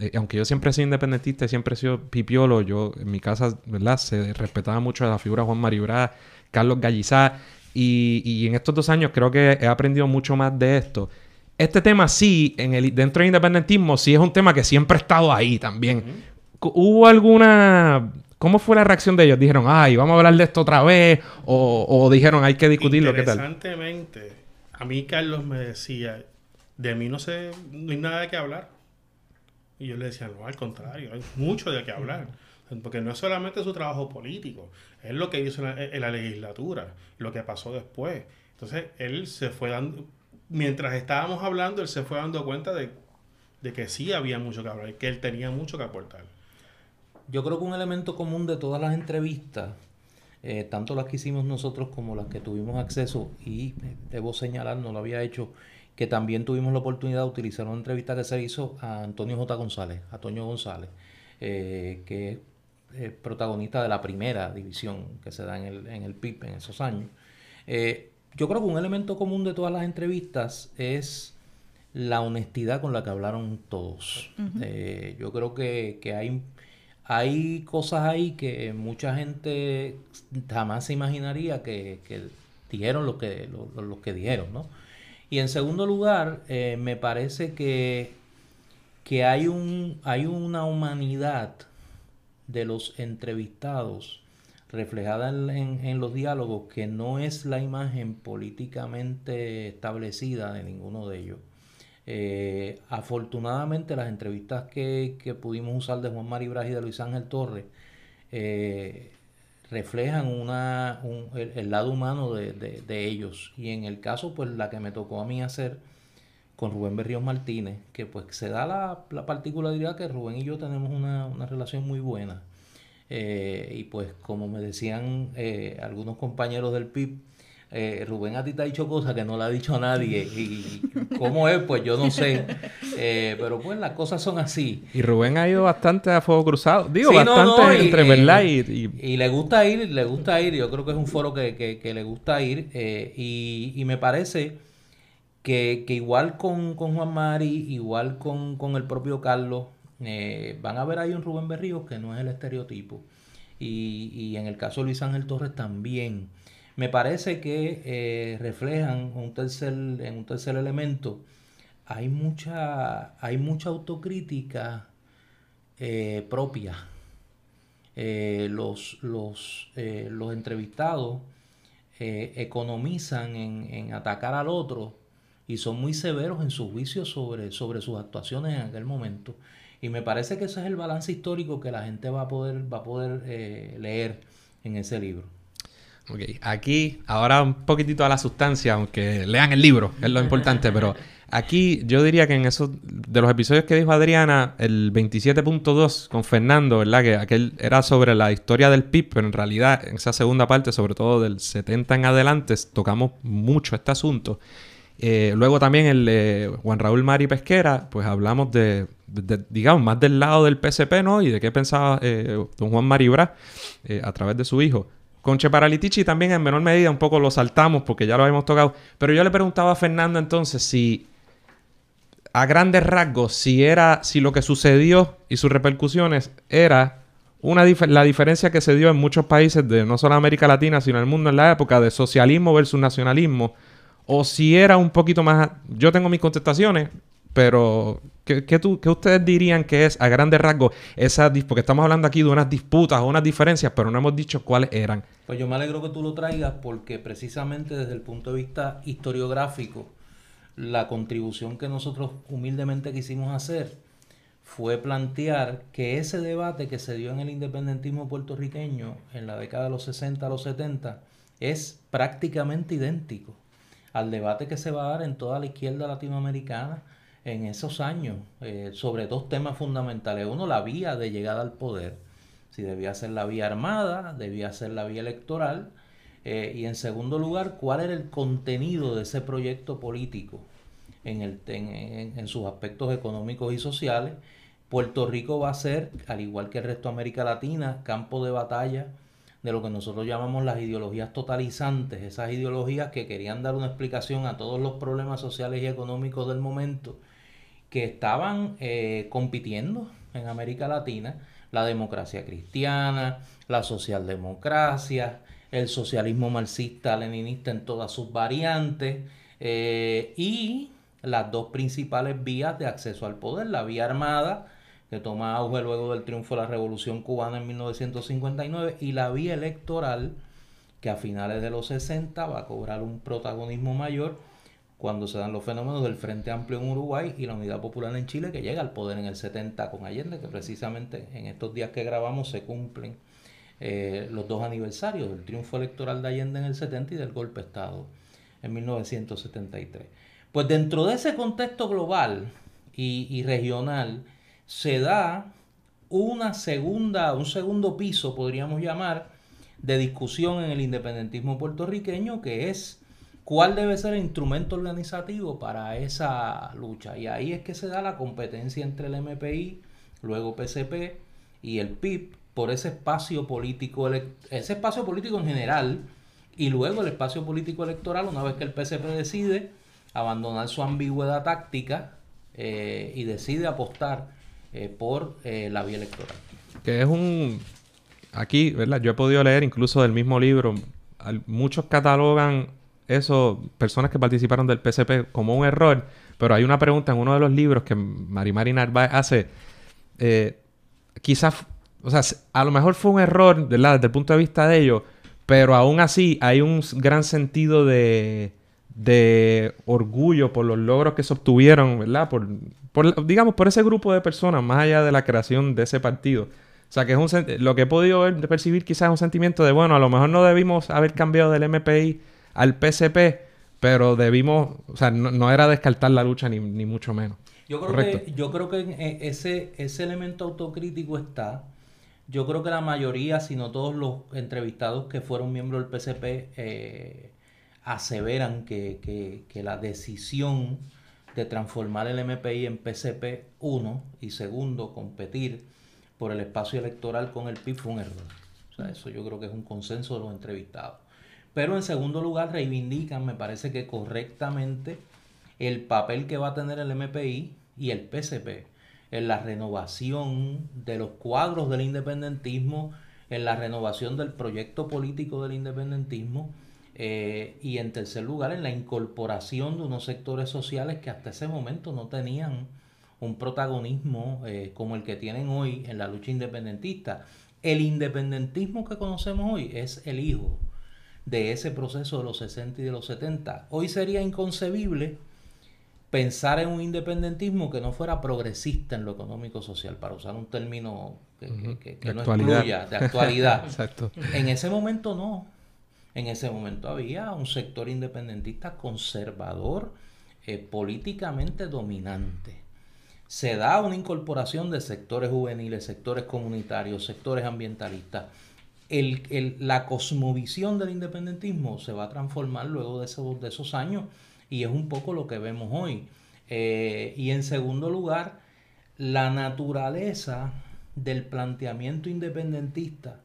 eh, aunque yo siempre he sido independentista y siempre he sido pipiolo, yo en mi casa, ¿verdad? Se respetaba mucho a la figura de Juan Maribra, Carlos Gallizá, y, y en estos dos años creo que he aprendido mucho más de esto. Este tema sí, en el, dentro del independentismo, sí es un tema que siempre ha estado ahí también. ¿Hubo alguna... ¿Cómo fue la reacción de ellos? ¿Dijeron, ay, vamos a hablar de esto otra vez? ¿O, o dijeron, hay que discutirlo? ¿Qué tal? Interesantemente, a mí Carlos me decía, de mí no sé, no hay nada de qué hablar. Y yo le decía, no, al contrario, hay mucho de qué hablar. Porque no es solamente su trabajo político, es lo que hizo en la, en la legislatura, lo que pasó después. Entonces, él se fue dando, mientras estábamos hablando, él se fue dando cuenta de, de que sí había mucho que hablar, que él tenía mucho que aportar. Yo creo que un elemento común de todas las entrevistas, eh, tanto las que hicimos nosotros como las que tuvimos acceso, y eh, debo señalar, no lo había hecho, que también tuvimos la oportunidad de utilizar una entrevista que se hizo a Antonio J. González, a Toño González, eh, que es protagonista de la primera división que se da en el, en el PIB en esos años. Eh, yo creo que un elemento común de todas las entrevistas es la honestidad con la que hablaron todos. Eh, yo creo que, que hay, hay cosas ahí que mucha gente jamás se imaginaría que, que dijeron lo que, lo, que dijeron, ¿no? Y en segundo lugar, eh, me parece que, que hay, un, hay una humanidad de los entrevistados reflejada en- en los diálogos que no es la imagen políticamente establecida de ninguno de ellos. Eh, afortunadamente las entrevistas que, que pudimos usar de Juan Maribras y de Luis Ángel Torres eh, reflejan una, un- el, lado humano de, de- ellos. Y en el caso, pues la que me tocó a mí hacer con Rubén Berríos Martínez, que pues se da la, la particularidad que Rubén y yo tenemos una, una relación muy buena. Eh, y pues como me decían algunos compañeros del PIB, eh, Rubén a ti te ha dicho cosas que no le ha dicho a nadie. Y cómo es, pues yo no sé. Eh, pero pues las cosas son así. Y Rubén ha ido bastante a fuego cruzado. Digo, Sí, bastante no, y- entre verdad y, y- Y le gusta ir, le gusta ir. Yo creo que es un foro que, que- que le gusta ir. eh, y, y me parece que, que igual con, con Juan Mari, igual con, con el propio Carlos, eh, van a ver ahí un Rubén Berríos que no es el estereotipo. Y, y en el caso de Luis Ángel Torres también. Me parece que eh, reflejan un en un tercer elemento. Hay mucha, hay mucha autocrítica eh, propia eh, los, los, los entrevistados economizan en, en atacar al otro y son muy severos en sus juicios sobre, sobre sus actuaciones en aquel momento. Y me parece que ese es el balance histórico que la gente va a poder, va a poder leer en ese libro. Ok, aquí, ahora un poquitito a la sustancia, aunque lean el libro, es lo importante, pero aquí yo diría que en esos, de los episodios que dijo Adriana, el 27.2 con Fernando, ¿verdad? Que aquel era sobre la historia del PIB, pero en realidad en esa segunda parte, sobre todo del 70 en adelante, tocamos mucho este asunto. Eh, luego también el de Juan Raúl Mari Pesquera, pues hablamos de, digamos, más del lado del PSP, ¿no? Y de qué pensaba eh, don Juan Maribra eh, a través de su hijo. Con Che Paralitichi también en menor medida un poco lo saltamos porque ya lo habíamos tocado. Pero yo le preguntaba a Fernando entonces si a grandes rasgos si era si lo que sucedió y sus repercusiones era una la diferencia que se dio en muchos países de no solo América Latina sino el mundo en la época de socialismo versus nacionalismo o si era un poquito más yo tengo mis contestaciones pero ¿qué, tú- qué ustedes dirían que es a grandes rasgos esa porque estamos hablando aquí de unas disputas o unas diferencias pero no hemos dicho cuáles eran Pues yo me alegro que tú lo traigas porque precisamente desde el punto de vista historiográfico, la contribución que nosotros humildemente quisimos hacer fue plantear que ese debate que se dio en el independentismo puertorriqueño en la década de los 60 a los 70 es prácticamente idéntico al debate que se va a dar en toda la izquierda latinoamericana en esos años eh, sobre dos temas fundamentales. Uno, la vía de llegada al poder, si debía ser la vía armada, debía ser la vía electoral, eh, y en segundo lugar, cuál era el contenido de ese proyecto político en, el, en, sus aspectos económicos y sociales. Puerto Rico va a ser, al igual que el resto de América Latina, campo de batalla de lo que nosotros llamamos las ideologías totalizantes, esas ideologías que querían dar una explicación a todos los problemas sociales y económicos del momento que estaban eh, compitiendo en América Latina, la democracia cristiana, la socialdemocracia, el socialismo marxista-leninista en todas sus variantes eh, y las dos principales vías de acceso al poder, la vía armada, que toma auge luego del triunfo de la Revolución Cubana en 1959, y la vía electoral, que a finales de los 60 va a cobrar un protagonismo mayor cuando se dan los fenómenos del Frente Amplio en Uruguay y la Unidad Popular en Chile, que llega al poder en el 70 con Allende, que precisamente en estos días que grabamos se cumplen eh, los dos aniversarios del triunfo electoral de Allende en el 70 y del golpe de Estado en 1973. Pues dentro de ese contexto global y, regional se da una segunda, un segundo piso, podríamos llamar, de discusión en el independentismo puertorriqueño, que es cuál debe ser el instrumento organizativo para esa lucha. Y ahí es que se da la competencia entre el MPI, luego PCP y el PIB por ese espacio político, ese espacio político en general, y luego el espacio político electoral, una vez que el PCP decide abandonar su ambigüedad táctica eh, y decide apostar eh, por eh, la vía electoral. Que es un... Aquí, ¿verdad? Yo he podido leer incluso del mismo libro, muchos catalogan eso, personas que participaron del PCP, como un error, pero hay una pregunta en uno de los libros que Marimari Narváez hace. Eh, quizás, o sea, a lo mejor fue un error, ¿verdad? Desde el punto de vista de ellos, pero aún así hay un gran sentido de, de orgullo por los logros que se obtuvieron, ¿verdad? Por, digamos, por ese grupo de personas, más allá de la creación de ese partido. O sea, que es un lo que he podido ver, percibir quizás es un sentimiento de, bueno, a lo mejor no debimos haber cambiado del MPI al PCP, pero debimos, o sea, no, era descartar la lucha ni, mucho menos. Yo creo, que, yo creo que eh, ese, ese elemento autocrítico está. Yo creo que la mayoría, si no todos los entrevistados que fueron miembros del PCP, eh, aseveran que, la decisión de transformar el MPI en PCP, uno, y segundo, competir por el espacio electoral con el PIB fue un error. O sea, eso yo creo que es un consenso de los entrevistados. Pero en segundo lugar reivindican, me parece que correctamente, el papel que va a tener el MPI y el PCP en la renovación de los cuadros del independentismo, en la renovación del proyecto político del independentismo eh, y en tercer lugar en la incorporación de unos sectores sociales que hasta ese momento no tenían un protagonismo eh, como el que tienen hoy en la lucha independentista. El independentismo que conocemos hoy es el hijo de ese proceso de los 60 y de los 70. Hoy sería inconcebible pensar en un independentismo que no fuera progresista en lo económico-social, para usar un término que, no excluya, de actualidad. Exacto. En ese momento no. En ese momento había un sector independentista conservador, eh, políticamente dominante. Se da una incorporación de sectores juveniles, sectores comunitarios, sectores ambientalistas la cosmovisión del independentismo se va a transformar luego de esos, años y es un poco lo que vemos hoy. Eh, y en segundo lugar, la naturaleza del planteamiento independentista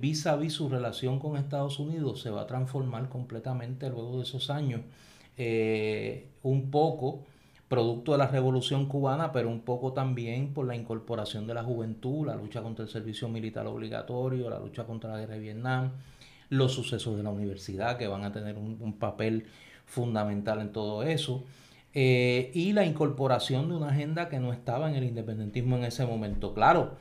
vis a vis su relación con Estados Unidos se va a transformar completamente luego de esos años. Eh, un poco producto de la revolución cubana, pero un poco también por la incorporación de la juventud, la lucha contra el servicio militar obligatorio, la lucha contra la guerra de Vietnam, los sucesos de la universidad que van a tener un, papel fundamental en todo eso, eh, y la incorporación de una agenda que no estaba en el independentismo en ese momento. Claro,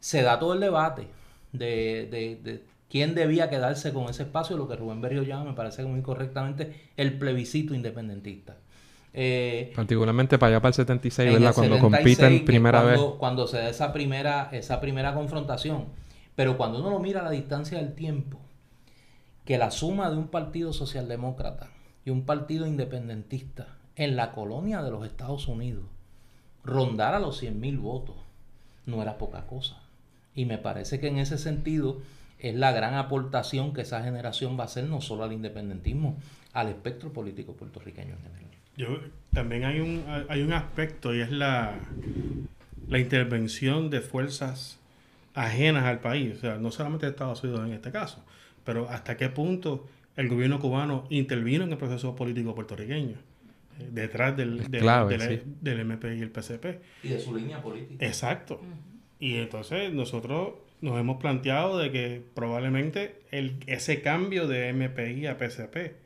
se da todo el debate de, de quién debía quedarse con ese espacio, lo que Rubén Berrio llama, me parece muy correctamente, el plebiscito independentista Eh, Particularmente para allá para el 76, en ¿verdad? el Cuando 76, compiten primera cuando, vez. Cuando se da esa primera, esa primera confrontación. Pero cuando uno lo mira a la distancia del tiempo, que la suma de un partido socialdemócrata y un partido independentista en la colonia de los Estados Unidos rondara los 100.000 votos no era poca cosa. Y me parece que en ese sentido es la gran aportación que esa generación va a hacer no solo al independentismo, al espectro político puertorriqueño en general. Yo, también hay un, hay un aspecto y es la, la intervención de fuerzas ajenas al país, o sea, no solamente de Estados Unidos en este caso, pero hasta qué punto el gobierno cubano intervino en el proceso político puertorriqueño, eh, detrás del, del, clave, del- sí. del MP y el PCP. Y de su línea política. Exacto. Y entonces nosotros nos hemos planteado de que probablemente el, ese cambio de MPI a PCP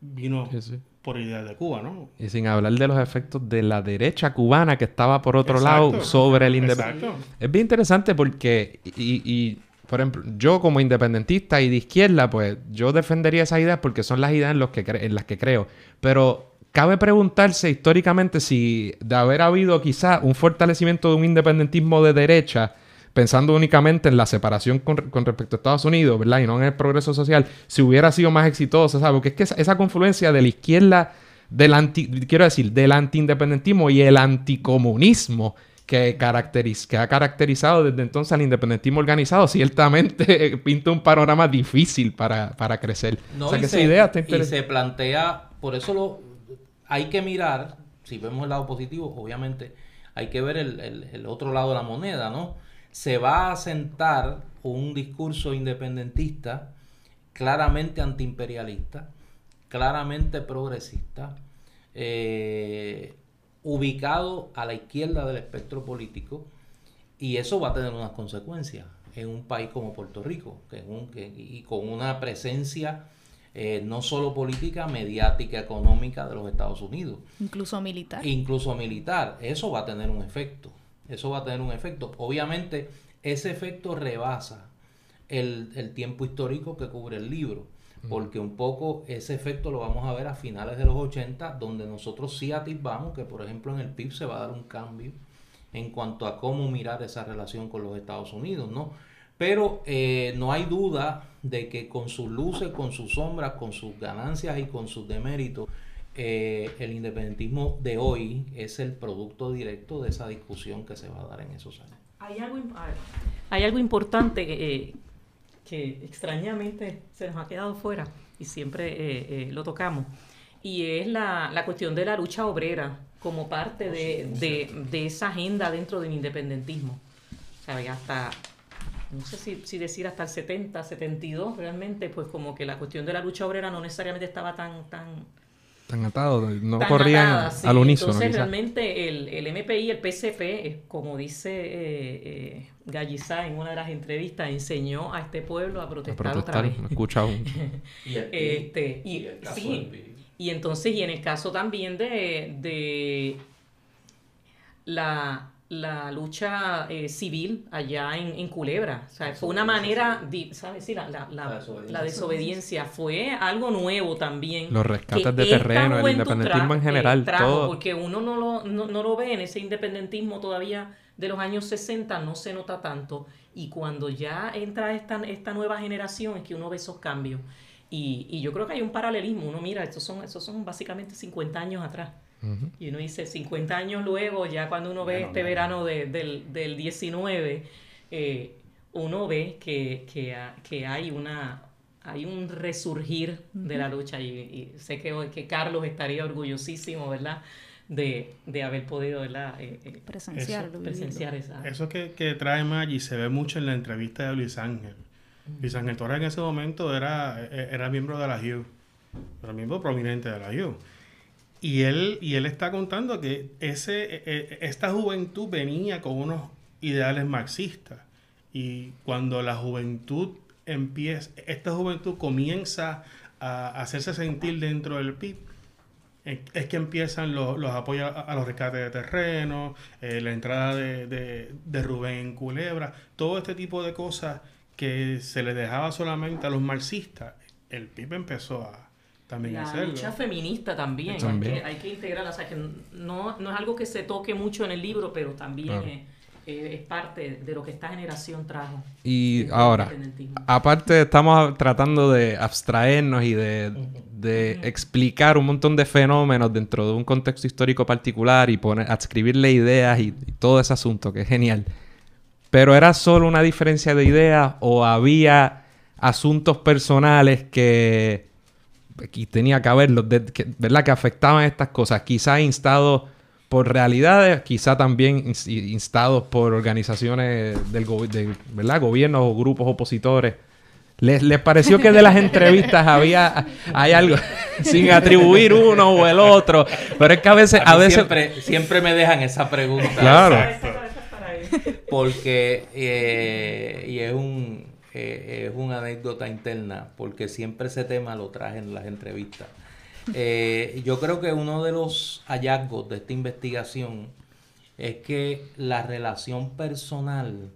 vino Sí, sí. Por idea de Cuba, ¿no? Y sin hablar de los efectos de la derecha cubana que estaba por otro Exacto. lado sobre el independentismo. Exacto. Es bien interesante porque, y, y, por ejemplo, yo como independentista y de izquierda, pues yo defendería esas ideas porque son las ideas en, los que cre- en las que creo. Pero cabe preguntarse históricamente si de haber habido quizá un fortalecimiento de un independentismo de derecha, pensando únicamente en la separación con, con respecto a Estados Unidos, ¿verdad? Y no en el progreso social, si hubiera sido más exitosa, ¿sabes? Porque es que esa, esa confluencia de la izquierda, del anti, quiero decir, del antiindependentismo y el anticomunismo que, caracteriz, que ha caracterizado desde entonces al independentismo organizado, ciertamente pinta un panorama difícil para, para crecer. No, o sea que se, esa idea está y se plantea, por eso lo hay que mirar, si vemos el lado positivo, obviamente hay que ver el, el- el otro lado de la moneda, ¿no? Se va a sentar un discurso independentista claramente antiimperialista, claramente progresista, eh, ubicado a la izquierda del espectro político, y eso va a tener unas consecuencias en un país como Puerto Rico, que es un- que- y con una presencia eh, no solo política, mediática, económica de los Estados Unidos, Incluso militar. incluso militar. Eso va a tener un efecto. Eso va a tener un efecto. Obviamente, ese efecto rebasa el, el tiempo histórico que cubre el libro. Porque un poco ese efecto lo vamos a ver a finales de los 80, donde nosotros sí atisbamos que, por ejemplo, en el PIB se va a dar un cambio en cuanto a cómo mirar esa relación con los Estados Unidos, ¿no? Pero eh, no hay duda de que con sus luces, con sus sombras, con sus ganancias y con sus deméritos, eh, el independentismo de hoy es el producto directo de esa discusión que se va a dar en esos años. Hay algo, hay algo importante que, eh, que extrañamente se nos ha quedado fuera y siempre eh, eh, lo tocamos, y es la, la cuestión de la lucha obrera como parte de, de- de esa agenda dentro del independentismo. ¿Sabe? Hasta, no sé si, si decir hasta el 70, 72, realmente, pues como que la cuestión de la lucha obrera no necesariamente estaba tan... tan Tan atados, no tan corrían sí. al unísono. Entonces, quizás. realmente el, el MPI, el PCP, eh, como dice eh, eh, Gallizá en una de las entrevistas, enseñó a este pueblo a A protestar, protestar, otra vez. escuchado. Este, y, sí, y entonces, y en el caso también de, de la, la lucha eh, civil allá en, en Culebra. O sea, fue una manera, di- ¿sabes? Sí, la, la, la- La desobediencia. la desobediencia fue algo nuevo también. Los rescates de terreno, el independentismo en general, eh, trajo, todo. Porque uno no lo, no, no lo ve en ese independentismo todavía de los años 60, no se nota tanto. Y cuando ya entra esta, esta nueva generación es que uno ve esos cambios. Y, y yo creo que hay un paralelismo. Uno mira, estos son, estos son básicamente 50 años atrás. Y uno dice, 50 años luego, ya cuando uno ve Bueno, este bueno. verano de- del, del 19, eh, uno ve que, que, que hay una hay un resurgir de la lucha y, y sé que, hoy- que Carlos estaría orgullosísimo, ¿verdad? De, de haber podido, ¿verdad? Eh, eh, Presenciarlo. vivirlo. presenciar esa... Eso que, que trae Maggi se ve mucho en la entrevista de Luis Ángel. Luis Ángel Torres en ese momento era, e- era miembro de la HU, era miembro prominente de la HU. Y él, y él está contando que ese, e- e- esta juventud venía con unos ideales marxistas. Y cuando la juventud empieza, esta juventud comienza a hacerse sentir dentro del PIB, es que empiezan los, los apoyos a, los rescates de terreno, eh, la entrada de, de- de Rubén en Culebra, todo este tipo de cosas que se le dejaba solamente a los marxistas. El PIB empezó a, también la hacerlo. lucha feminista también, También. Hay, que, hay que integrarla, o sea, que no, no es algo que se toque mucho en el libro, pero también Claro. es, eh, es parte de lo que esta generación trajo. Y del ahora, aparte estamos tratando de abstraernos y de, de explicar un montón de fenómenos dentro de un contexto histórico particular y poner, adscribirle ideas y, y todo ese asunto, que es genial. Pero era solo una diferencia de ideas o había asuntos personales que aquí tenía que que, ¿verdad? Que afectaban estas cosas, quizás instados por realidades, quizá también ins- instados por organizaciones del go- de, ¿verdad? gobiernos o grupos opositores. ¿Les, les pareció que de las entrevistas había hay algo sin atribuir uno o el otro? Pero es que a veces, A veces siempre, siempre me dejan esa pregunta. Claro. Porque, eh, y es un eh, es una anécdota interna, porque siempre ese tema lo traje en las entrevistas. Eh, yo creo que uno de los hallazgos de esta investigación es que la relación personal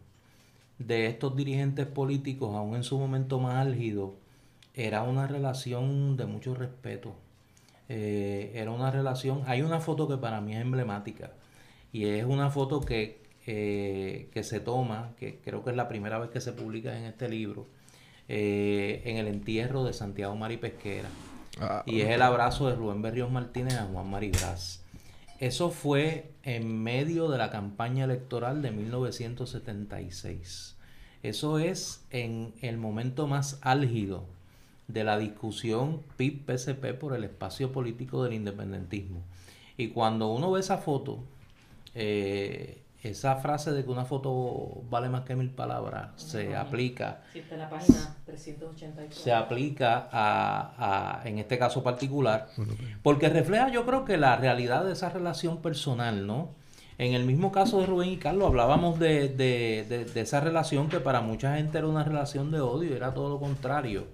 de estos dirigentes políticos, aún en su momento más álgido, era una relación de mucho respeto. Eh, era una relación, hay una foto que para mí es emblemática y es una foto que, que se toma, que creo que es la primera vez que se publica en este libro, eh, en el entierro de Santiago Mari Pesquera. Ah, Y es el abrazo de Rubén Berrios Martínez a Juan Maribraz. Eso fue en medio de la campaña electoral de 1976. Eso es en el momento más álgido de la discusión PIB-PSP por el espacio político del independentismo. Y cuando uno ve esa foto, eh, esa frase de que una foto vale más que mil palabras se aplica Sí, está en la página 384. se aplica a, a- en este caso particular, porque refleja yo creo que la realidad de esa relación personal, ¿no? En el mismo caso de Rubén y Carlos hablábamos de, de- de- de esa relación que para mucha gente era una relación de odio, era todo lo contrario,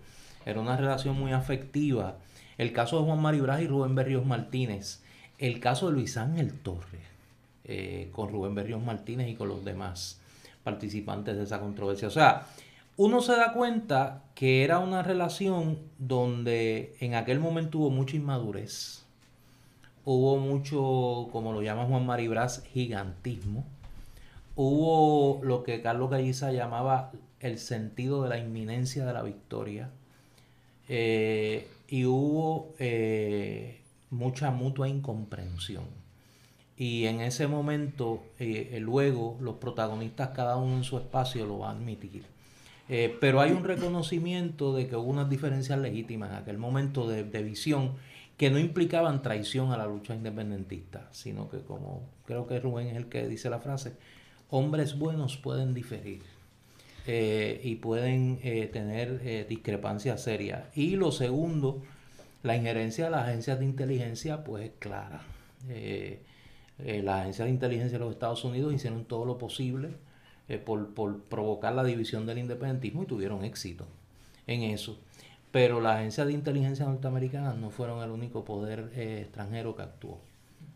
era una relación muy afectiva. El caso de Juan Maribraz y Rubén Berríos Martínez, el caso de Luis Ángel Torres, eh, con Rubén Berríos Martínez y con los demás participantes de esa controversia. O sea, uno se da cuenta que era una relación donde en aquel momento hubo mucha inmadurez, hubo mucho, como lo llama Juan Maribraz, gigantismo, hubo lo que Carlos Galliza llamaba el sentido de la inminencia de la victoria, eh, y hubo eh, mucha mutua incomprensión. Y en ese momento, eh, eh, luego, los protagonistas, cada uno en su espacio, lo va a admitir. Eh, pero hay un reconocimiento de que hubo unas diferencias legítimas en aquel momento de, de visión que no implicaban traición a la lucha independentista, sino que como creo que Rubén es el que dice la frase, hombres buenos pueden diferir eh, y pueden tener discrepancias serias. Y lo segundo, la injerencia de las agencias de inteligencia, pues es clara. Eh, las agencias de inteligencia de los Estados Unidos hicieron todo lo posible eh, por, por provocar la división del independentismo y tuvieron éxito en eso. Pero las agencias de inteligencia norteamericanas no fueron el único poder eh, extranjero que actuó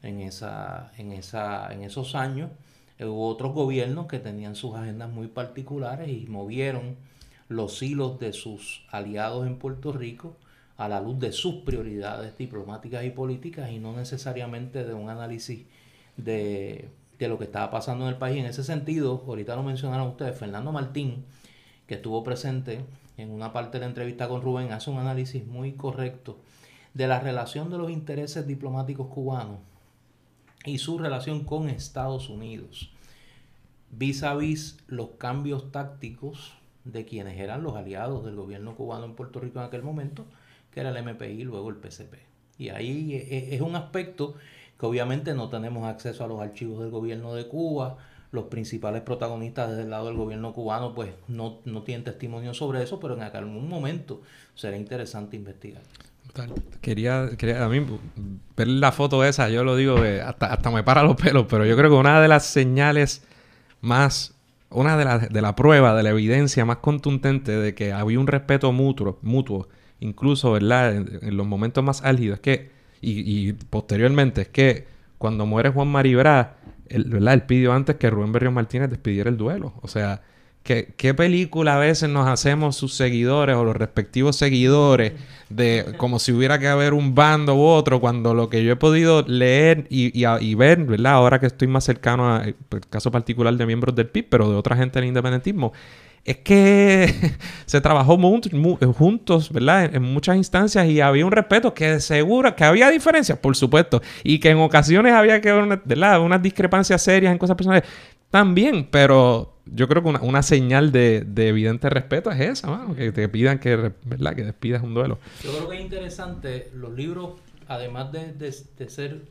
en, esa, en, esa, en esos años. Hubo otros gobiernos que tenían sus agendas muy particulares y movieron los hilos de sus aliados en Puerto Rico a la luz de sus prioridades diplomáticas y políticas y no necesariamente de un análisis de, de lo que estaba pasando en el país. En ese sentido, ahorita lo mencionaron ustedes, Fernando Martín, que estuvo presente en una parte de la entrevista con Rubén, hace un análisis muy correcto de la relación de los intereses diplomáticos cubanos y su relación con Estados Unidos, vis a vis los cambios tácticos de quienes eran los aliados del gobierno cubano en Puerto Rico en aquel momento, que era el MPI y luego el PCP. Y ahí e- e- es un aspecto que obviamente no tenemos acceso a los archivos del gobierno de Cuba, los principales protagonistas desde el lado del gobierno cubano pues no, no tienen testimonio sobre eso, pero en algún momento será interesante investigar. Quería, quería, a mí, ver la foto esa, yo lo digo, que hasta, hasta me para los pelos, pero yo creo que una de las señales más, una de las de la prueba, de la evidencia más contundente de que había un respeto mutuo, mutuo incluso, ¿verdad? En, en los momentos más álgidos, es que, y, y posteriormente, es que cuando muere Juan Maribra, él, ¿verdad? Él pidió antes que Rubén Berríos Martínez despidiera el duelo. O sea, que, ¿qué película a veces nos hacemos sus seguidores o los respectivos seguidores de como si hubiera que haber un bando u otro cuando lo que yo he podido leer y, y, ver, ¿verdad? Ahora que estoy más cercano a el caso particular de miembros del PIB, pero de otra gente del independentismo, es que se trabajó juntos, ¿verdad? En, muchas instancias y había un respeto que seguro, que había diferencias, por supuesto, y que en ocasiones había que ver, ¿verdad? Unas discrepancias serias en cosas personales también, pero yo creo que una, señal de, evidente respeto es esa, que te pidan que, ¿verdad? que despidas un duelo. Yo creo que es interesante, los libros, además de, de ser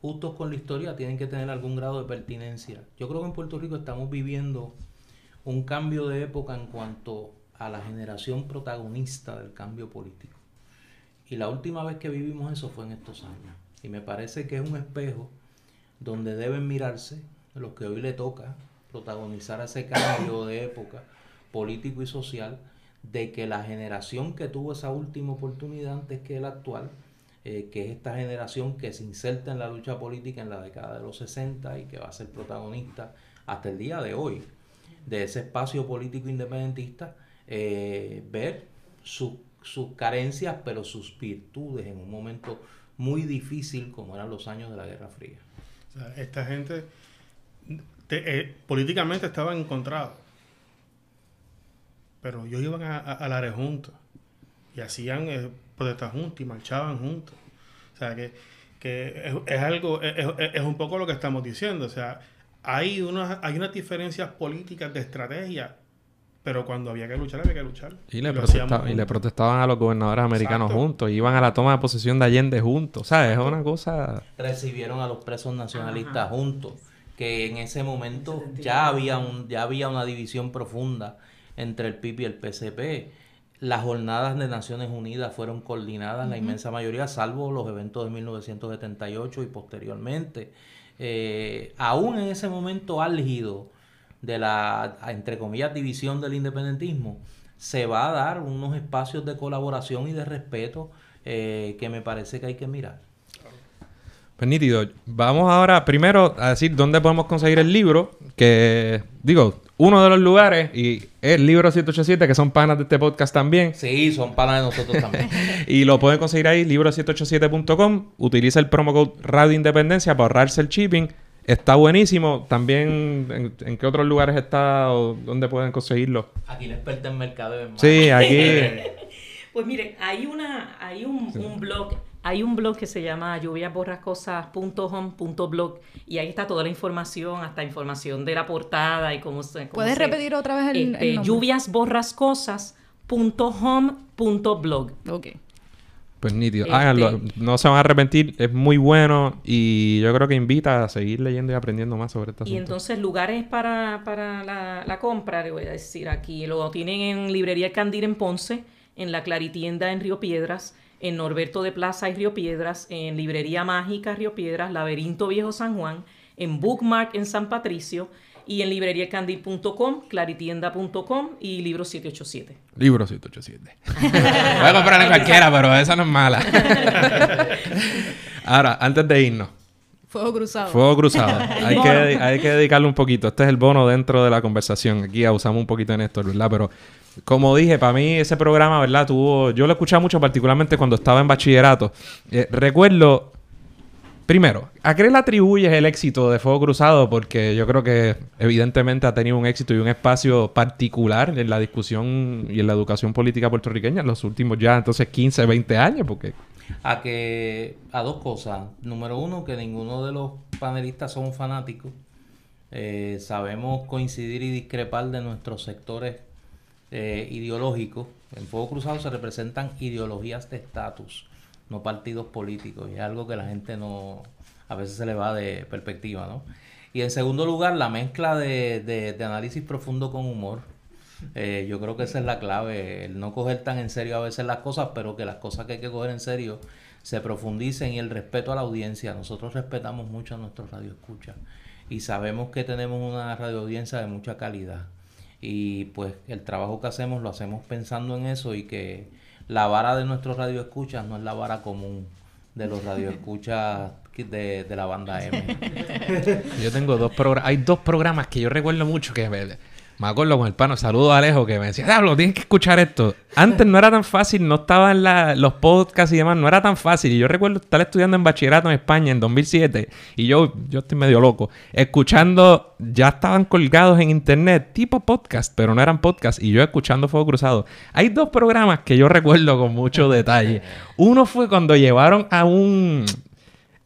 justos con la historia, tienen que tener algún grado de pertinencia. Yo creo que en Puerto Rico estamos viviendo un cambio de época en cuanto a la generación protagonista del cambio político. Y la última vez que vivimos eso fue en estos años. Y me parece que es un espejo donde deben mirarse los que hoy le toca protagonizar ese cambio de época político y social, de que la generación que tuvo esa última oportunidad antes que el actual, eh, que es esta generación que se inserta en la lucha política en la década de los 60 y que va a ser protagonista hasta el día de hoy de ese espacio político independentista, eh, ver sus carencias, pero sus virtudes en un momento muy difícil como eran los años de la Guerra Fría. esta gente eh, políticamente estaban encontrados, pero ellos iban a, a, la juntos y hacían eh, protestas juntos y marchaban juntos. O sea, que, es, algo, es, es un poco lo que estamos diciendo. O sea, hay unas, hay unas diferencias políticas de estrategia, pero cuando había que luchar, había que luchar. Y le, y le protestaban a los gobernadores americanos juntos, iban a la toma de posesión de Allende juntos, ¿sabes? Es una cosa... Recibieron a los presos nacionalistas juntos, que en ese momento ya había, un, ya había una división profunda entre el PIB y el PCP. Las jornadas de Naciones Unidas fueron coordinadas, la inmensa mayoría, salvo los eventos de 1978 y posteriormente eh, aún en ese momento álgido de la, entre comillas, división del independentismo, se va a dar unos espacios de colaboración y de respeto eh, que me parece que hay que mirar. Pues. Vamos ahora primero a decir dónde podemos conseguir el libro, que digo, uno de los lugares, y el libro 787, que son panas de este podcast también. Sí, son panas de nosotros también. y lo pueden conseguir ahí, libro787.com. Utiliza el promo code Radio Independencia para ahorrarse el shipping. Está buenísimo. También, ¿en, qué otros lugares está o dónde pueden conseguirlo? Aquí la experta en mercado. Sí, aquí. pues miren, hay, una, hay un, un blog hay un blog que se llama lluviasborrascosas.home.blog y ahí está toda la información, hasta información de la portada y cómo se... ¿Puedes repetir otra vez el, este, lluviasborrascosas.home.blog. Ok. Pues nítido. Este Háganlo. No se van a arrepentir. Es muy bueno y yo creo que invita a seguir leyendo y aprendiendo más sobre esto. Y entonces lugares para, la, la, compra, le voy a decir aquí. Lo tienen en Librería Candil en Ponce, en la Claritienda en Río Piedras, en Norberto de Plaza y Río Piedras, en Librería Mágica Río Piedras, Laberinto Viejo San Juan, en Bookmark en San Patricio y en libreriacandil.com, claritienda.com y libro 787. Libro 787. Voy a comprar en cualquiera, pero esa no es mala. Ahora, antes de irnos. Fuego cruzado. Fuego cruzado. hay, que, hay que dedicarle un poquito. Este es el bono dentro de la conversación. Aquí usamos un poquito en esto, ¿verdad? Pero como dije, para mí ese programa, ¿verdad? Tuvo. Yo lo escuchaba mucho, particularmente cuando estaba en bachillerato. Eh, recuerdo. Primero, ¿a qué le atribuyes el éxito de Fuego Cruzado? Porque yo creo que evidentemente ha tenido un éxito y un espacio particular en la discusión y en la educación política puertorriqueña en los últimos ya entonces 15, 20 años, porque... A que... A dos cosas. Número uno, que ninguno de los panelistas son fanáticos. Eh, sabemos coincidir y discrepar de nuestros sectores eh, ideológicos. En Fuego Cruzado se representan ideologías de estatus, no partidos políticos. Y es algo que la gente no, a veces se le va de perspectiva, ¿no? Y en segundo lugar, la mezcla de, de, análisis profundo con humor. Eh, yo creo que esa es la clave, el no coger tan en serio a veces las cosas, pero que las cosas que hay que coger en serio se profundicen y el respeto a la audiencia. Nosotros respetamos mucho a nuestros radioescuchas y sabemos que tenemos una radioaudiencia de mucha calidad y pues el trabajo que hacemos lo hacemos pensando en eso y que la vara de nuestros radioescuchas no es la vara común de los radioescuchas de, de la banda M. yo tengo dos programas, hay dos programas que yo recuerdo mucho que Me acuerdo con el pano, saludo a Alejo que me decía, Diablo, tienes que escuchar esto. Antes no era tan fácil, no estaban la, los podcasts y demás, no era tan fácil. Y yo recuerdo estar estudiando en bachillerato en España en 2007 y yo, yo estoy medio loco, escuchando, ya estaban colgados en internet, tipo podcast, pero no eran podcast, y yo escuchando Fuego Cruzado. Hay dos programas que yo recuerdo con mucho detalle. Uno fue cuando llevaron a un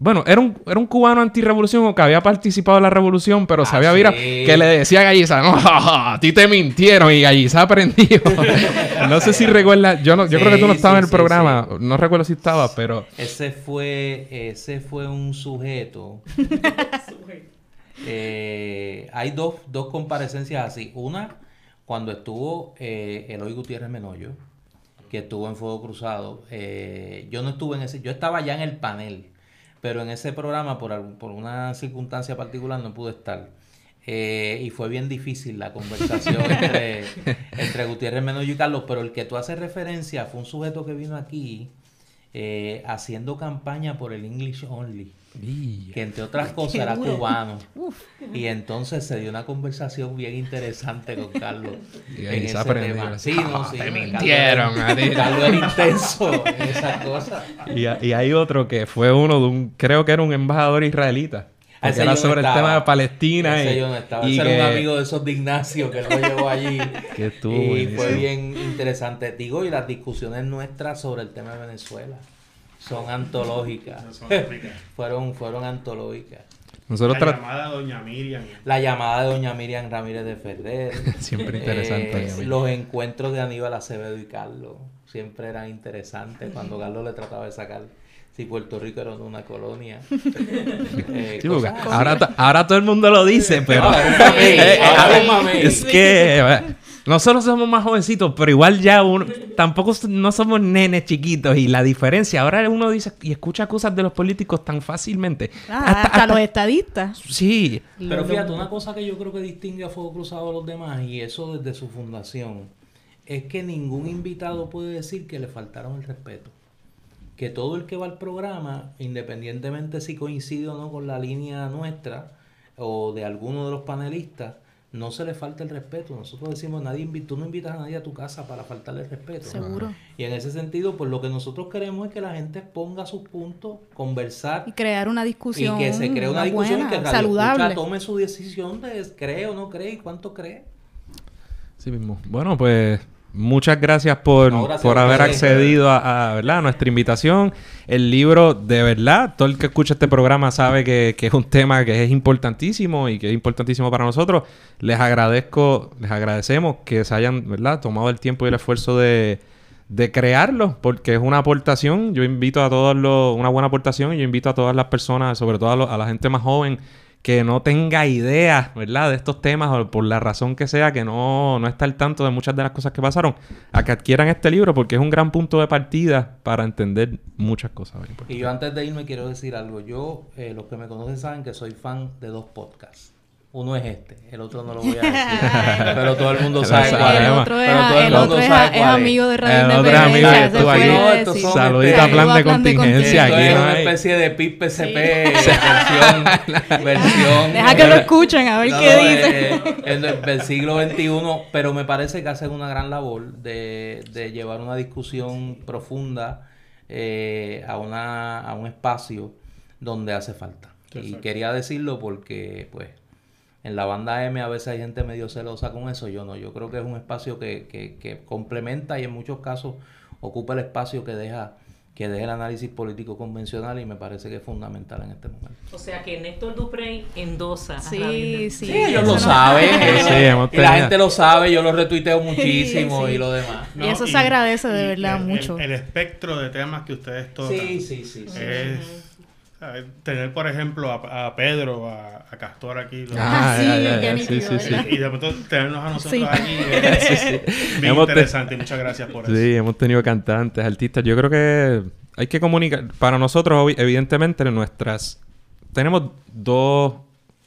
bueno, era un, era un cubano antirrevolución o que había participado en la revolución, pero sabía Ah, mira, sí. que le decía a Galliza, no, a ti te mintieron y Galliza aprendió. no sé si recuerdas, yo no, yo creo que tú no Sí, estabas en el sí, programa, no recuerdo si estabas, pero Ese fue, ese fue un sujeto. Eh, hay dos, dos comparecencias así. Una, cuando estuvo eh, Eloy Gutiérrez Menoyo, que estuvo en Fuego Cruzado. Eh, yo no estuve en ese, yo estaba ya en el panel, pero en ese programa, por, algún- por una circunstancia particular, no pude estar. Eh, y fue bien difícil la conversación entre, entre Gutiérrez Menoyo y Carlos, pero el que tú haces referencia fue un sujeto que vino aquí eh, haciendo campaña por el English Only, que entre otras cosas era cubano. Y entonces se dio una conversación bien interesante con Carlos. Y en ahí se ese aprendió. tema. Sí, no, sí, te Carlos mintieron. Carlos era intenso en esas cosas. y, y hay otro que fue uno de un, creo que era un embajador israelita. Ese era no sobre el tema de Palestina Ese y, yo no estaba. y Ese era un que- amigo de esos de Ignacio que lo llevó allí. Que estuvo y buenísimo. fue bien interesante. Digo, y las discusiones nuestras sobre el tema de Venezuela son antológicas. Son fueron, fueron antológicas. Nosotros La llamada de Doña Miriam. La llamada de doña Miriam Ramírez de Ferrer. Siempre interesante. Eh, los encuentros de Aníbal Acevedo y Carlos siempre eran interesantes cuando Carlos le trataba de sacar si Puerto Rico era una colonia. Eh, Sí, porque cosas ahora, to- ahora todo el mundo lo dice, pero No, Eh, a es que eh, nosotros somos más jovencitos, pero igual ya uno, tampoco no somos nenes chiquitos y la diferencia, ahora uno dice y escucha cosas de los políticos tan fácilmente. Ah, hasta, los estadistas. Sí, Pero fíjate, una cosa que yo creo que distingue a Fuego Cruzado a los demás, y eso desde su fundación, es que ningún invitado puede decir que le faltaron el respeto. Que todo el que va al programa, independientemente si coincide o no con la línea nuestra o de alguno de los panelistas, no se le falta el respeto. Nosotros decimos, nadie invi- tú no invitas a nadie a tu casa para faltarle el respeto. Seguro. Y en ese sentido, pues lo que nosotros queremos es que la gente ponga sus puntos, conversar Y crear una discusión. y que se cree una discusión buena, y que Radio saludable. Escucha tome su decisión de cree o no cree y cuánto cree. sí mismo. Bueno, pues muchas gracias por, No, gracias por haber accedido a, a, ¿verdad? a nuestra invitación. El libro, de verdad, todo el que escucha este programa sabe que, que es un tema que es importantísimo y que es importantísimo para nosotros. Les agradezco, les agradecemos que se hayan, ¿verdad?, tomado el tiempo y el esfuerzo de, de crearlo, porque es una aportación. Yo invito a todos los, una buena aportación y yo invito a todas las personas, sobre todo a, lo- a la gente más joven, que no tenga idea, ¿verdad?, de estos temas o por la razón que sea, que no, no está al tanto de muchas de las cosas que pasaron, a que adquieran este libro porque es un gran punto de partida para entender muchas cosas. Y yo antes de irme quiero decir algo. Yo, eh, los que me conocen saben que soy fan de dos podcasts. Uno es este, el otro no lo voy a decir. pero todo el mundo sabe cuál es. sabemos. El otro es, Pero todo el el mundo otro es- sabe es cuál es. amigo de Radio El otro es amigo estuvo puede aquí. No, Saludito a plan de plan de contingencia Esto aquí. es ¿no? una especie de PIP PCP versión, versión Deja que lo escuchen a ver No, qué no, dice. eh, en el, del siglo XXI, pero me parece que hacen una gran labor de, de llevar una discusión profunda eh, a, una, a un espacio donde hace falta. Y Exacto. quería decirlo porque, pues, en la banda M a veces hay gente medio celosa con eso, yo no. Yo creo que es un espacio que, que, que complementa y en muchos casos ocupa el espacio que deja que deja el análisis político convencional y me parece que es fundamental en este momento. O sea que Néstor Duprey endosa. a Sí, Radio sí. Sí, ellos eso lo no- saben. Sí, y la tenido- gente lo sabe, yo lo retuiteo muchísimo sí. y lo demás. Y eso se agradece de y verdad el- mucho. El, el espectro de temas que ustedes tocan Sí, sí, sí. sí. es. Tener, por ejemplo, a, a Pedro, a, a Castor aquí. Ah, sí, ya, ya, qué ya, nítido, sí, sí, sí. ¿verdad? y, de pronto tenernos a nosotros Sí. aquí es bien Hemos te- interesante. y Muchas gracias por eso. Sí, hemos tenido cantantes, artistas. Yo creo que hay que comunicar. Para nosotros, evidentemente, nuestras. Tenemos dos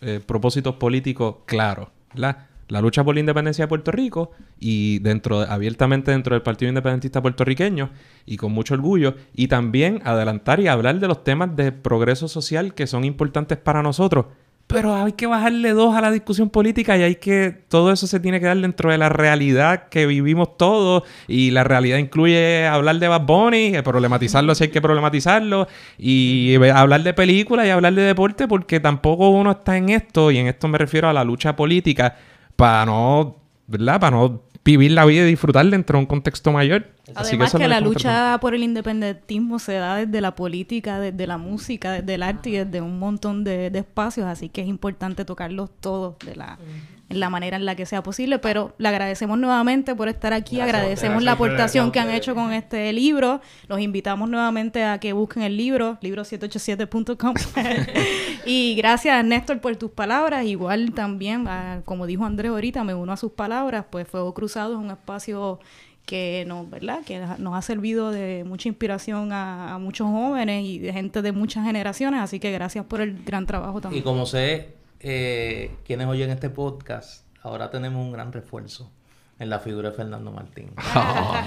eh, propósitos políticos claros. ¿verdad? La lucha por la independencia de Puerto Rico y dentro de- abiertamente dentro del Partido Independentista Puertorriqueño y con mucho orgullo. Y también adelantar y hablar de los temas de progreso social que son importantes para nosotros. pero hay que bajarle dos a la discusión política y hay que, todo eso se tiene que dar dentro de la realidad que vivimos todos y la realidad incluye hablar de Bad Bunny, eh, problematizarlo si hay que problematizarlo y hablar de películas y hablar de deporte porque tampoco uno está en esto y en esto me refiero a la lucha política para no, ¿verdad? Para no vivir la vida y disfrutar dentro de un contexto mayor. Además que, la lucha por el independentismo se da desde la política, desde la música, desde el arte y desde un montón de, espacios, así que es importante tocarlos todos de la, en la manera en la que sea posible, pero le agradecemos nuevamente por estar aquí, agradecemos la aportación que han hecho con este libro, los invitamos nuevamente a que busquen el libro, libro787.com y gracias Néstor por tus palabras, igual también, como dijo Andrés ahorita, me uno a sus palabras, pues Fuego Cruzado es un espacio que nos, ¿verdad? que nos ha servido de mucha inspiración a, muchos jóvenes y de gente de muchas generaciones, así que gracias por el gran trabajo también. Y como sé, eh, quienes oyen este podcast, ahora tenemos un gran refuerzo en la figura de Fernando Martín,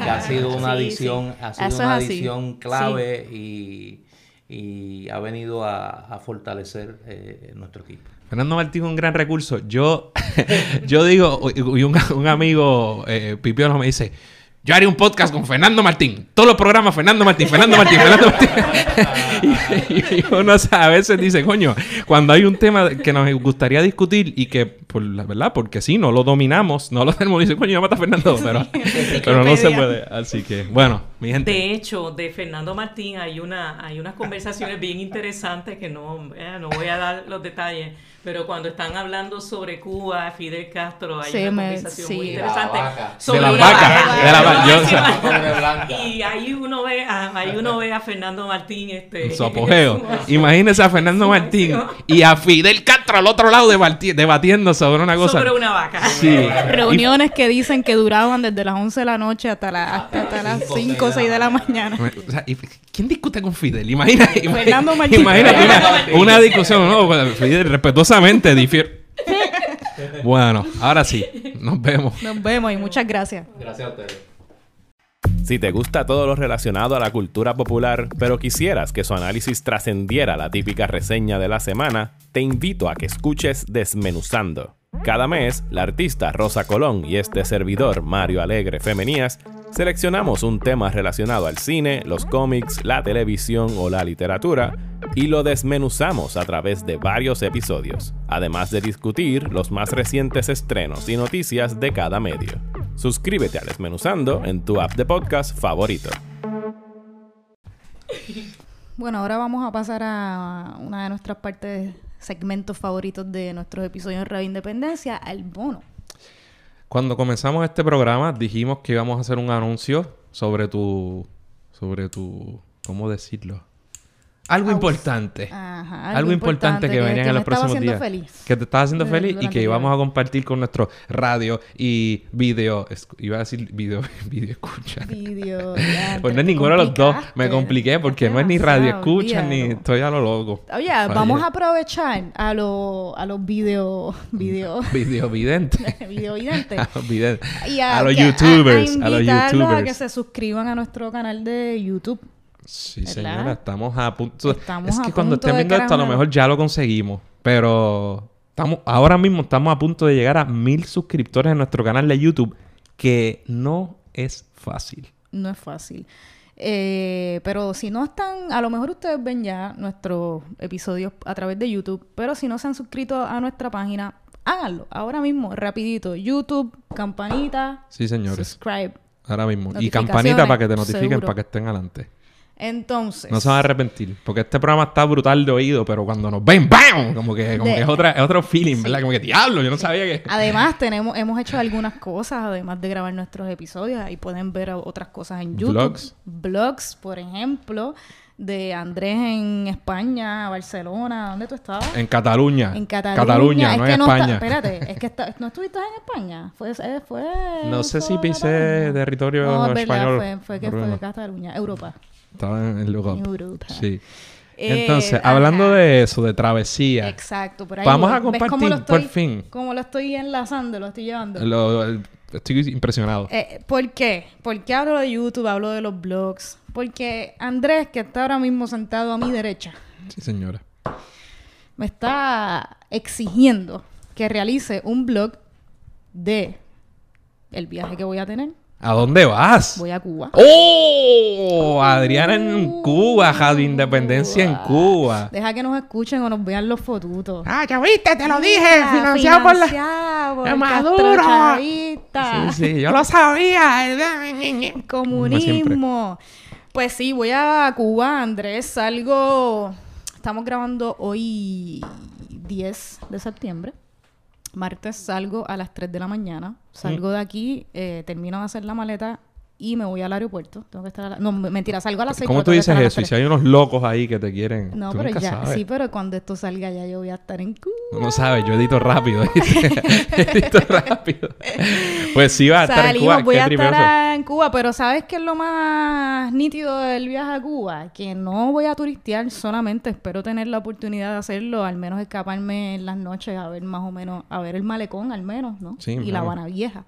que ha sido una adición, ha sido una adición clave y, ha venido a, fortalecer eh, nuestro equipo. Fernando Martín es un gran recurso. Yo, yo digo, y un, amigo, eh, Pipiolo, me dice, yo haría un podcast con Fernando Martín. Todos los programas, Fernando Martín, Fernando Martín, Fernando Martín. y, uno a veces dice, coño, cuando hay un tema que nos gustaría discutir y que, por la verdad, porque sí, no lo dominamos, no lo tenemos, dice, coño, mata a Fernando, pero, pero no se puede. Así que, bueno, mi gente. De hecho, de Fernando Martín hay, una, hay unas conversaciones bien interesantes que no, eh, no voy a dar los detalles pero cuando están hablando sobre Cuba, Fidel Castro, hay una conversación muy interesante sobre de la vaca, de la vaca. Y ahí uno ve a, ahí uno ve a Fernando Martín este su apogeo. Imagínese a Fernando Martín y a Fidel Castro al otro lado debatiendo sobre una cosa. Sobre una vaca. Sí. Reuniones que dicen que duraban desde las 11 de la noche hasta, la, hasta, las 5 o 6 de la mañana. O sea, ¿quién discute con Fidel? Imagínate, Fernando Martín. Imagínate una, una discusión, ¿no? Fidel respetuoso bueno, ahora sí. Nos vemos. Nos vemos y muchas gracias. Gracias a ustedes. Si te gusta todo lo relacionado a la cultura popular, pero quisieras que su análisis trascendiera la típica reseña de la semana, te invito a que escuches Desmenuzando cada mes, la artista Rosa Colón y este servidor Mario Alegre Femenías seleccionamos un tema relacionado al cine, los cómics, la televisión o la literatura y lo desmenuzamos a través de varios episodios, además de discutir los más recientes estrenos y noticias de cada medio. Suscríbete a Desmenuzando en tu app de podcast favorito. Bueno, ahora vamos a pasar a una de nuestras partes segmentos favoritos de nuestros episodios de Radio Independencia, al bono. Cuando comenzamos este programa dijimos que íbamos a hacer un anuncio sobre tu... sobre tu... ¿cómo decirlo? Algo importante. algo, importante, que, venía en los próximos días. Feliz. Que te estaba haciendo feliz y que íbamos a compartir con nuestro radio y video. Iba a decir video, video escucha. Video. pues no es ninguno de los dos. Me compliqué porque no es ni radio escucha ni estoy a lo loco. Oye, vamos a aprovechar a, lo, a los video. Video. video videntes. video videntes. a los videntes. a, los youtubers. A, los youtubers. a que se suscriban a nuestro canal de YouTube. Sí, señora, estamos a punto. es que cuando estén viendo esto, a lo mejor ya lo conseguimos. Pero estamos, ahora mismo estamos a punto de llegar a mil suscriptores en nuestro canal de YouTube, que no es fácil. No es fácil. Eh, pero si no están, a lo mejor ustedes ven ya nuestros episodios a través de YouTube, pero si no se han suscrito a nuestra página, háganlo ahora mismo, rapidito. YouTube, campanita. Sí, señores. Subscribe. Ahora mismo. Y campanita para que te notifiquen, para que estén adelante. Entonces. No se van a arrepentir. Porque este programa está brutal de oído, pero cuando nos ven, ¡bam! Como que, como que es, otra, es otro feeling, ¿verdad? Como que diablo, yo no sabía que. Además, tenemos, hemos hecho algunas cosas, además de grabar nuestros episodios. Ahí pueden ver otras cosas en YouTube. Vlogs. Vlogs, por ejemplo de Andrés en España, Barcelona, ¿dónde tú estabas? En Cataluña. En Cataluña, Cataluña no en España. espérate, es que no estuviste en España. Fue, eh, fue No sé si pisé territorio no, español. Verdad, fue, fue que fue Cataluña, Europa. Estaba en el lugar. Sí. Eh, Entonces, hablando de eso, de travesía. Exacto, por ahí Vamos a compartir, por fin. Como lo estoy enlazando, lo estoy llevando. estoy impresionado. Eh, ¿Por qué? ¿Por qué hablo de YouTube? Hablo de los blogs. Porque Andrés, que está ahora mismo sentado a mi derecha. Sí, señora. Me está exigiendo que realice un blog de el viaje que voy a tener. ¿A dónde vas? Voy a Cuba. ¡Oh! Adriana en Cuba, Radio Independencia en Cuba. Deja que nos escuchen o nos vean los fotutos. Ah, ya viste, te lo dije. Mira, Financiado por la. financiado por ¡Es el Maduro! Chavista. Sí, sí, yo lo sabía. Comunismo. Pues sí, voy a Cuba, Andrés. Salgo. Estamos grabando hoy 10 de septiembre. Martes salgo a las 3 de la mañana. Salgo Mm. de aquí, eh, termino de hacer la maleta y me voy al aeropuerto. Tengo que estar a la- No, mentira, salgo a las 6. ¿Cómo tú dices eso? Y si hay unos locos ahí que te quieren. No, tú pero nunca ya, sabes. sí, pero cuando esto salga ya yo voy a estar en Cuba. Tú no sabes, yo edito rápido. edito rápido. Pues sí, va a estar en Salimos, Cuba. voy Qué a estar en Cuba, pero ¿sabes qué es lo más nítido del viaje a Cuba? Que no voy a turistear solamente, espero tener la oportunidad de hacerlo, al menos escaparme en las noches a ver más o menos, a ver el malecón al menos, ¿no? Sí, y la. Habana Vieja.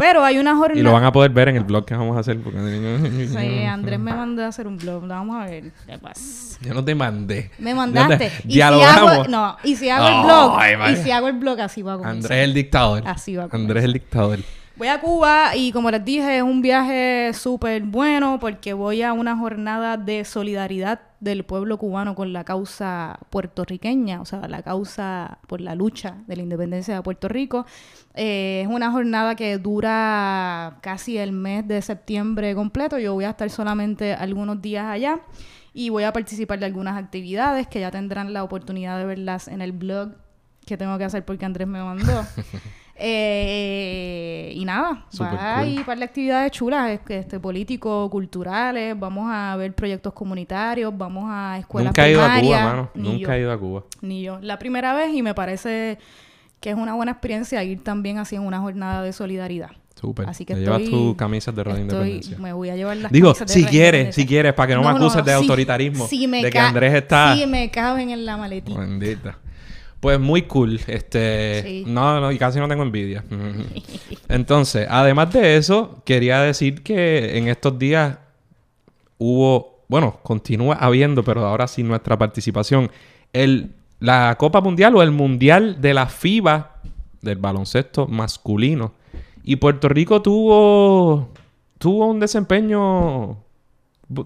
Pero hay una jornada... Y lo van a poder ver en el blog que vamos a hacer. Porque... Sí, Andrés me mandó a hacer un blog, vamos a ver qué pasa. Yo no te mandé. Me No mandaste. te- Y si Dialogamos. hago, no, y si hago el Ay, blog, vaya. y si hago el blog así va a comenzar. Andrés el dictador. Así va a Andrés el dictador. Voy a Cuba y como les dije es un viaje súper bueno porque voy a una jornada de solidaridad del pueblo cubano con la causa puertorriqueña, o sea, la causa por la lucha de la independencia de Puerto Rico. Eh, es una jornada que dura casi el mes de septiembre completo. Yo voy a estar solamente algunos días allá y voy a participar de algunas actividades que ya tendrán la oportunidad de verlas en el blog que tengo que hacer porque Andrés me mandó. Eh, y nada, Súper va cool. y par de actividades chulas, este, políticos, culturales, vamos a ver proyectos comunitarios, vamos a escuelas Nunca he ido a Cuba, mano. ni Nunca yo, he ido a Cuba. Ni yo. La primera vez y me parece que es una buena experiencia ir también así en una jornada de solidaridad. Súper. Así que Te llevas tus camisas de Radio Estoy- Independencia. me voy a llevar las Digo, camisas si quieres, si quieres, para que no, me acuses de si- autoritarismo. si me de que Andrés está... Si me caben en la maletita. Bendita. Pues muy cool. Este. Sí. No, no, y casi no tengo envidia. Entonces, además de eso, quería decir que en estos días hubo. Bueno, continúa habiendo, pero ahora sin nuestra participación. El, la Copa Mundial o el Mundial de la FIBA del baloncesto masculino. Y Puerto Rico tuvo. Tuvo un desempeño.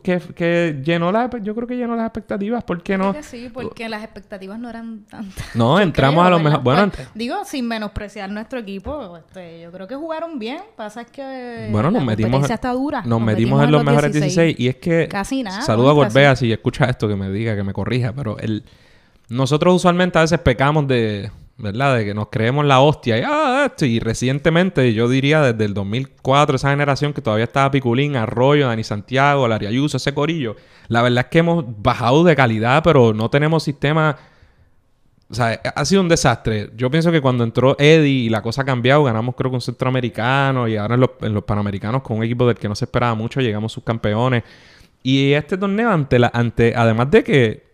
Que, que llenó la, yo creo que llenó las expectativas. ¿Por qué no? Creo que sí, porque las expectativas no eran tantas. No, entramos creo, a lo mejor. Bueno, Pues, digo, sin menospreciar nuestro equipo, este, yo creo que jugaron bien. Pasa es que Bueno, la nos metimos, competencia está dura. nos metimos en los mejores 16. y es que Casi nada, saludo a. Gorbea si escucha esto que me diga, que me corrija, pero el nosotros usualmente a veces pecamos de, ¿verdad? De que nos creemos la hostia y ah, y recientemente yo diría desde el 2004 esa generación que todavía estaba Piculín, Arroyo, Dani Santiago, Larry Ayuso, ese corillo. La verdad es que hemos bajado de calidad, pero no tenemos sistema o sea, ha sido un desastre. Yo pienso que cuando entró Eddie y la cosa ha cambiado, ganamos creo que un centroamericano y ahora en los, en los panamericanos con un equipo del que no se esperaba mucho, llegamos subcampeones. Y este torneo, ante la, ante, además de que,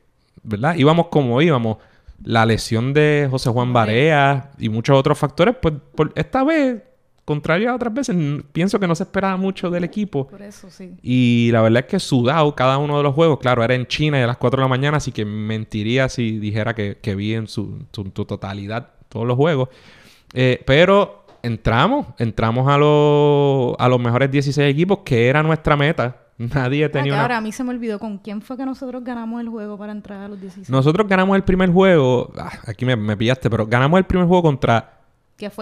¿verdad? Íbamos como íbamos, la lesión de José Juan Barea y muchos otros factores, pues por esta vez, contrario a otras veces, pienso que no se esperaba mucho del equipo. Por eso, sí. Y la verdad es que sudado cada uno de los juegos, claro, era en China y a las 4 de la mañana, así que mentiría si dijera que, que vi en su, su- su totalidad todos los juegos. Eh, pero entramos, entramos a, los a los mejores 16 equipos, que era nuestra meta. Nadie Ah, tenía una... ahora a mí se me olvidó con quién fue que nosotros ganamos el juego para entrar a los 16. Nosotros ganamos el primer juego, ah, aquí me, me pillaste, pero ganamos el primer juego contra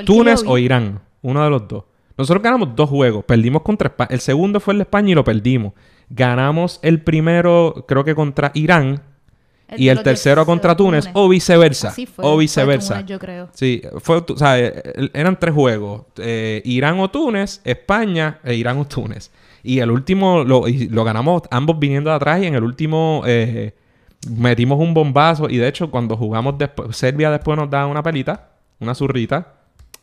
Túnez o Irán, uno de los dos. Nosotros ganamos dos juegos, perdimos contra España. El segundo fue el de España y lo perdimos. Ganamos el primero, creo que contra Irán, El y el tercero 16, contra Túnez, Túnez. o viceversa. Así fue. o fue viceversa. Túnez, yo creo. Sí, fue, tu- o sea, eh, eran tres juegos. Eh, Irán o Túnez, España e Irán o Túnez. Y el último lo, y lo ganamos ambos viniendo de atrás y en el último eh, metimos un bombazo. Y de hecho, cuando jugamos después, Serbia después nos da una pelita, una zurrita.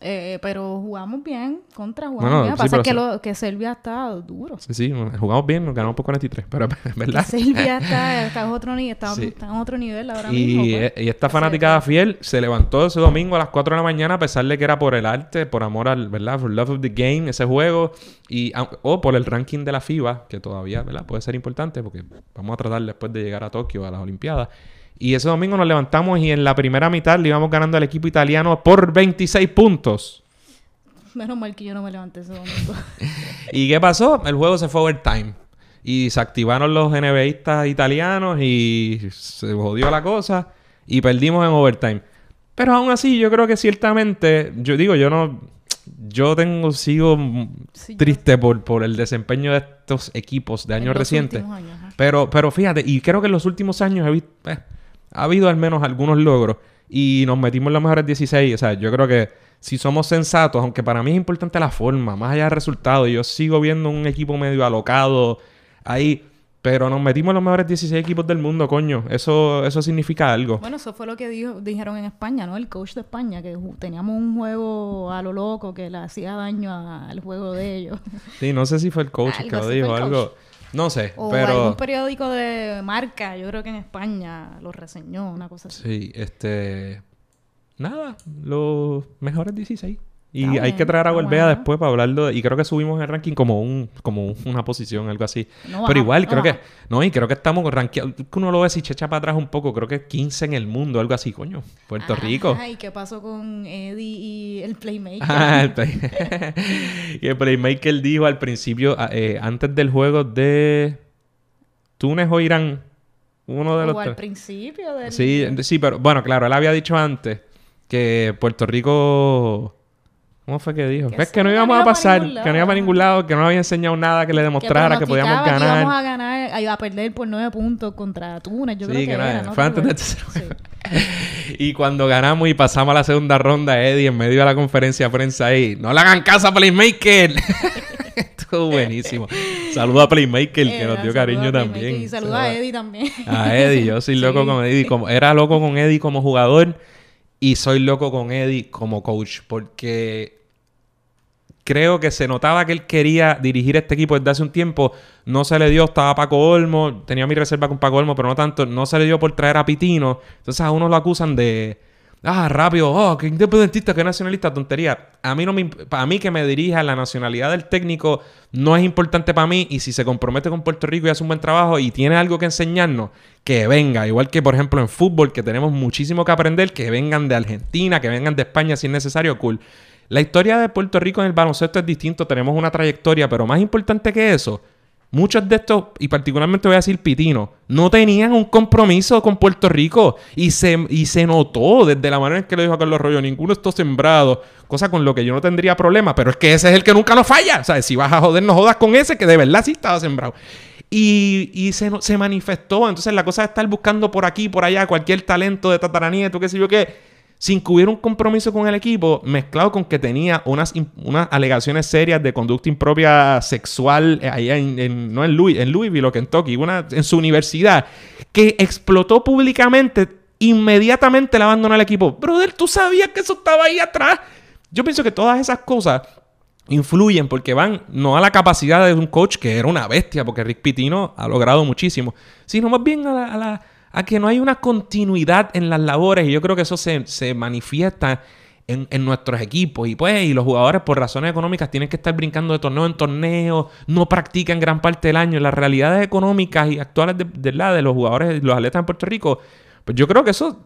Eh, pero jugamos bien, contra jugamos Bueno, bien. sí, Pasa que, sí. lo, que Serbia está duro. Sí, sí, jugamos bien, nos ganamos por 43, pero es verdad. Serbia está, está, en otro está, Sí. está en otro nivel ahora mismo. Y, pues. eh, y esta fanaticada fiel se levantó ese domingo a las 4 de la mañana a pesar de que era por el arte, por amor al, ¿verdad? For love of the game, ese juego. Y, o por el ranking de la FIBA, que todavía, ¿verdad? Puede ser importante porque vamos a tratar después de llegar a Tokio, a las Olimpiadas. Y ese domingo nos levantamos y en la primera mitad le íbamos ganando al equipo italiano por 26 puntos. Menos mal que yo no me levanté ese domingo. ¿Y qué pasó? El juego se fue overtime. Y se activaron los NBAistas italianos y se jodió la cosa. Y perdimos en overtime. Pero aún así, yo creo que ciertamente, yo digo, yo no, yo tengo, Sí, yo- triste por, por el desempeño de estos equipos de años recientes. años. Pero, pero fíjate, y creo que en los últimos años he visto, eh, ha habido al menos algunos logros y nos metimos en los mejores 16. O sea, yo creo que si somos sensatos, aunque para mí es importante la forma, más allá del resultado, yo sigo viendo un equipo medio alocado ahí, pero nos metimos en los mejores 16 equipos del mundo, coño. Eso, eso significa algo. Bueno, eso fue lo que dijo, dijeron en España, ¿no? El coach de España, que teníamos un juego a lo loco que le hacía daño al juego de ellos. Sí, no sé si fue el coach que lo dijo, algo. No sé, O pero. algún periódico de marca, yo creo que en España lo reseñó, una cosa así. Sí, este. Nada, los mejores 16. Y hay que traer a Golbea bueno. después para hablarlo. y creo que subimos el ranking como un como una posición, algo así. No Pero igual, no creo baja. que. No, y creo que estamos rankeados. Que uno lo ve si checha para atrás un poco. Creo que 15 en el mundo, algo así, coño. Puerto Rico. Ay, ¿qué pasó con Eddie y el Playmaker? Ah, el play- y el Playmaker dijo al principio, eh, antes del juego de Túnez o Irán, uno de los o al tres. principio del... Sí, sí, pero bueno, claro, él había dicho antes que Puerto Rico. ¿Cómo fue que dijo? Que Es que no íbamos a pasar, que no iba para ningún lado, que no había enseñado nada que le demostrara que, podíamos pronosticaba que íbamos ganar. a ganar, a perder por nueve puntos contra Túnez, yo Sí, creo que, era. ¿no? Fue ¿Te antes de? Sí. Y cuando ganamos y pasamos a la segunda ronda, Eddie, en medio de la conferencia de prensa ahí, no le hagan caso a Playmaker. Estuvo buenísimo. Saludo a Playmaker, que nos dio saluda cariño también. Y saluda a Eddie también. A Eddie, yo soy loco Sí. con Eddie. Como, era loco con Eddie como jugador y soy loco con Eddie como coach. Porque creo que se notaba que él quería dirigir este equipo desde hace un tiempo. No se le dio, estaba Paco Olmo. Tenía mi reserva con Paco Olmo, pero no tanto. No se le dio por traer a Pitino. Entonces a uno lo acusan de... Ah, rápido, oh, que independentista, que nacionalista, tontería. A mí no me, para mí que me dirija la nacionalidad del técnico no es importante para mí y si se compromete con Puerto Rico y hace un buen trabajo y tiene algo que enseñarnos, que venga, igual que por ejemplo en fútbol que tenemos muchísimo que aprender, que vengan de Argentina, que vengan de España si es necesario, cool. La historia de Puerto Rico en el baloncesto es distinto, tenemos una trayectoria, pero más importante que eso, Muchos de estos, y particularmente voy a decir Pitino, no tenían un compromiso con Puerto Rico. Y se, y se notó desde la manera en que lo dijo Carlos Arroyo. Ninguno está sembrado. Cosa con lo que yo no tendría problema. Pero es que ese es el que nunca nos falla. O sea, si vas a joder, no jodas con ese que de verdad sí estaba sembrado. Y, y se, se manifestó. Entonces la cosa de estar buscando por aquí, por allá, cualquier talento de tataranieto, qué sé yo qué sin que hubiera un compromiso con el equipo, mezclado con que tenía unas, unas alegaciones serias de conducta impropia sexual eh, en, no en, Louis, en Louisville o Kentucky, una, en su universidad, que explotó públicamente, inmediatamente le abandonó el equipo. Brother, tú sabías que eso estaba ahí atrás. Yo pienso que todas esas cosas influyen porque van no a la capacidad de un coach que era una bestia, porque Rick Pitino ha logrado muchísimo, sino más bien la- a la- a que no hay una continuidad en las labores y yo creo que eso se, se manifiesta en, en nuestros equipos y pues y los jugadores por razones económicas tienen que estar brincando de torneo en torneo, no practican gran parte del año. Las realidades económicas y actuales de, de los jugadores, los atletas en Puerto Rico, pues yo creo que eso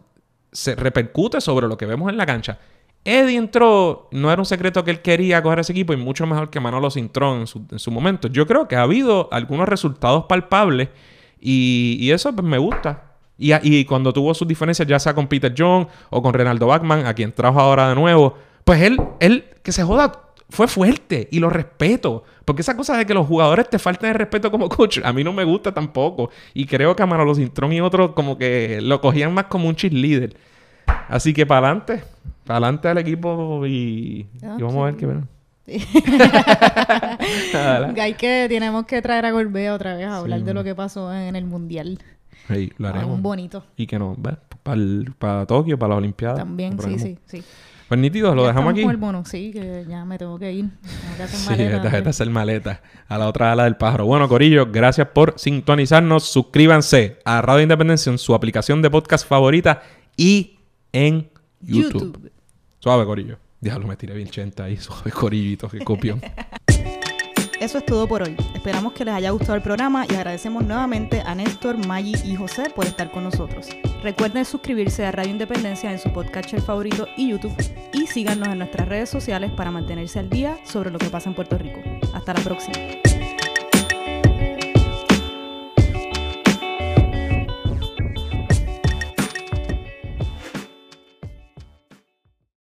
se repercute sobre lo que vemos en la cancha. Eddie entró, no era un secreto que él quería coger ese equipo y mucho mejor que Manolo Cintrón en su, en su momento. Yo creo que ha habido algunos resultados palpables y, y eso pues, me gusta. Y, cuando tuvo sus diferencias, ya sea con Peter John o con Renaldo Bachman, a quien trajo ahora de nuevo, pues él, él, que se joda, fue fuerte y lo respeto. Porque esa cosa de que los jugadores te falten el respeto como coach, a mí no me gusta tampoco. Y creo que a Manolo Cintrón y otros como que lo cogían más como un cheerleader. Así que para adelante, para adelante al equipo y, Ah, y vamos a ver qué ven. Hay que, tenemos que traer a Gorbea otra vez a hablar de lo que pasó en el Mundial. Sí, lo Ah, haremos. un bonito. Y que no, para Tokio, para las Olimpiadas. También, sí, sí, sí. Pues nítido, lo Ya dejamos aquí. con el bono, sí, que ya me tengo que ir. Tengo que hacer Sí, maleta. esta gente hacer maleta a la otra ala del pájaro. Bueno, Corillo, gracias por sintonizarnos. Suscríbanse a Radio Independencia en su aplicación de podcast favorita y en YouTube. YouTube. Suave, Corillo. Diablo, me tiré bien 80 ahí. Suave, Corillito, que copión. Eso es todo por hoy. Esperamos que les haya gustado el programa y agradecemos nuevamente a Néstor, Maggi y José por estar con nosotros. Recuerden suscribirse a Radio Independencia en su podcatcher favorito y YouTube y síganos en nuestras redes sociales para mantenerse al día sobre lo que pasa en Puerto Rico. Hasta la próxima.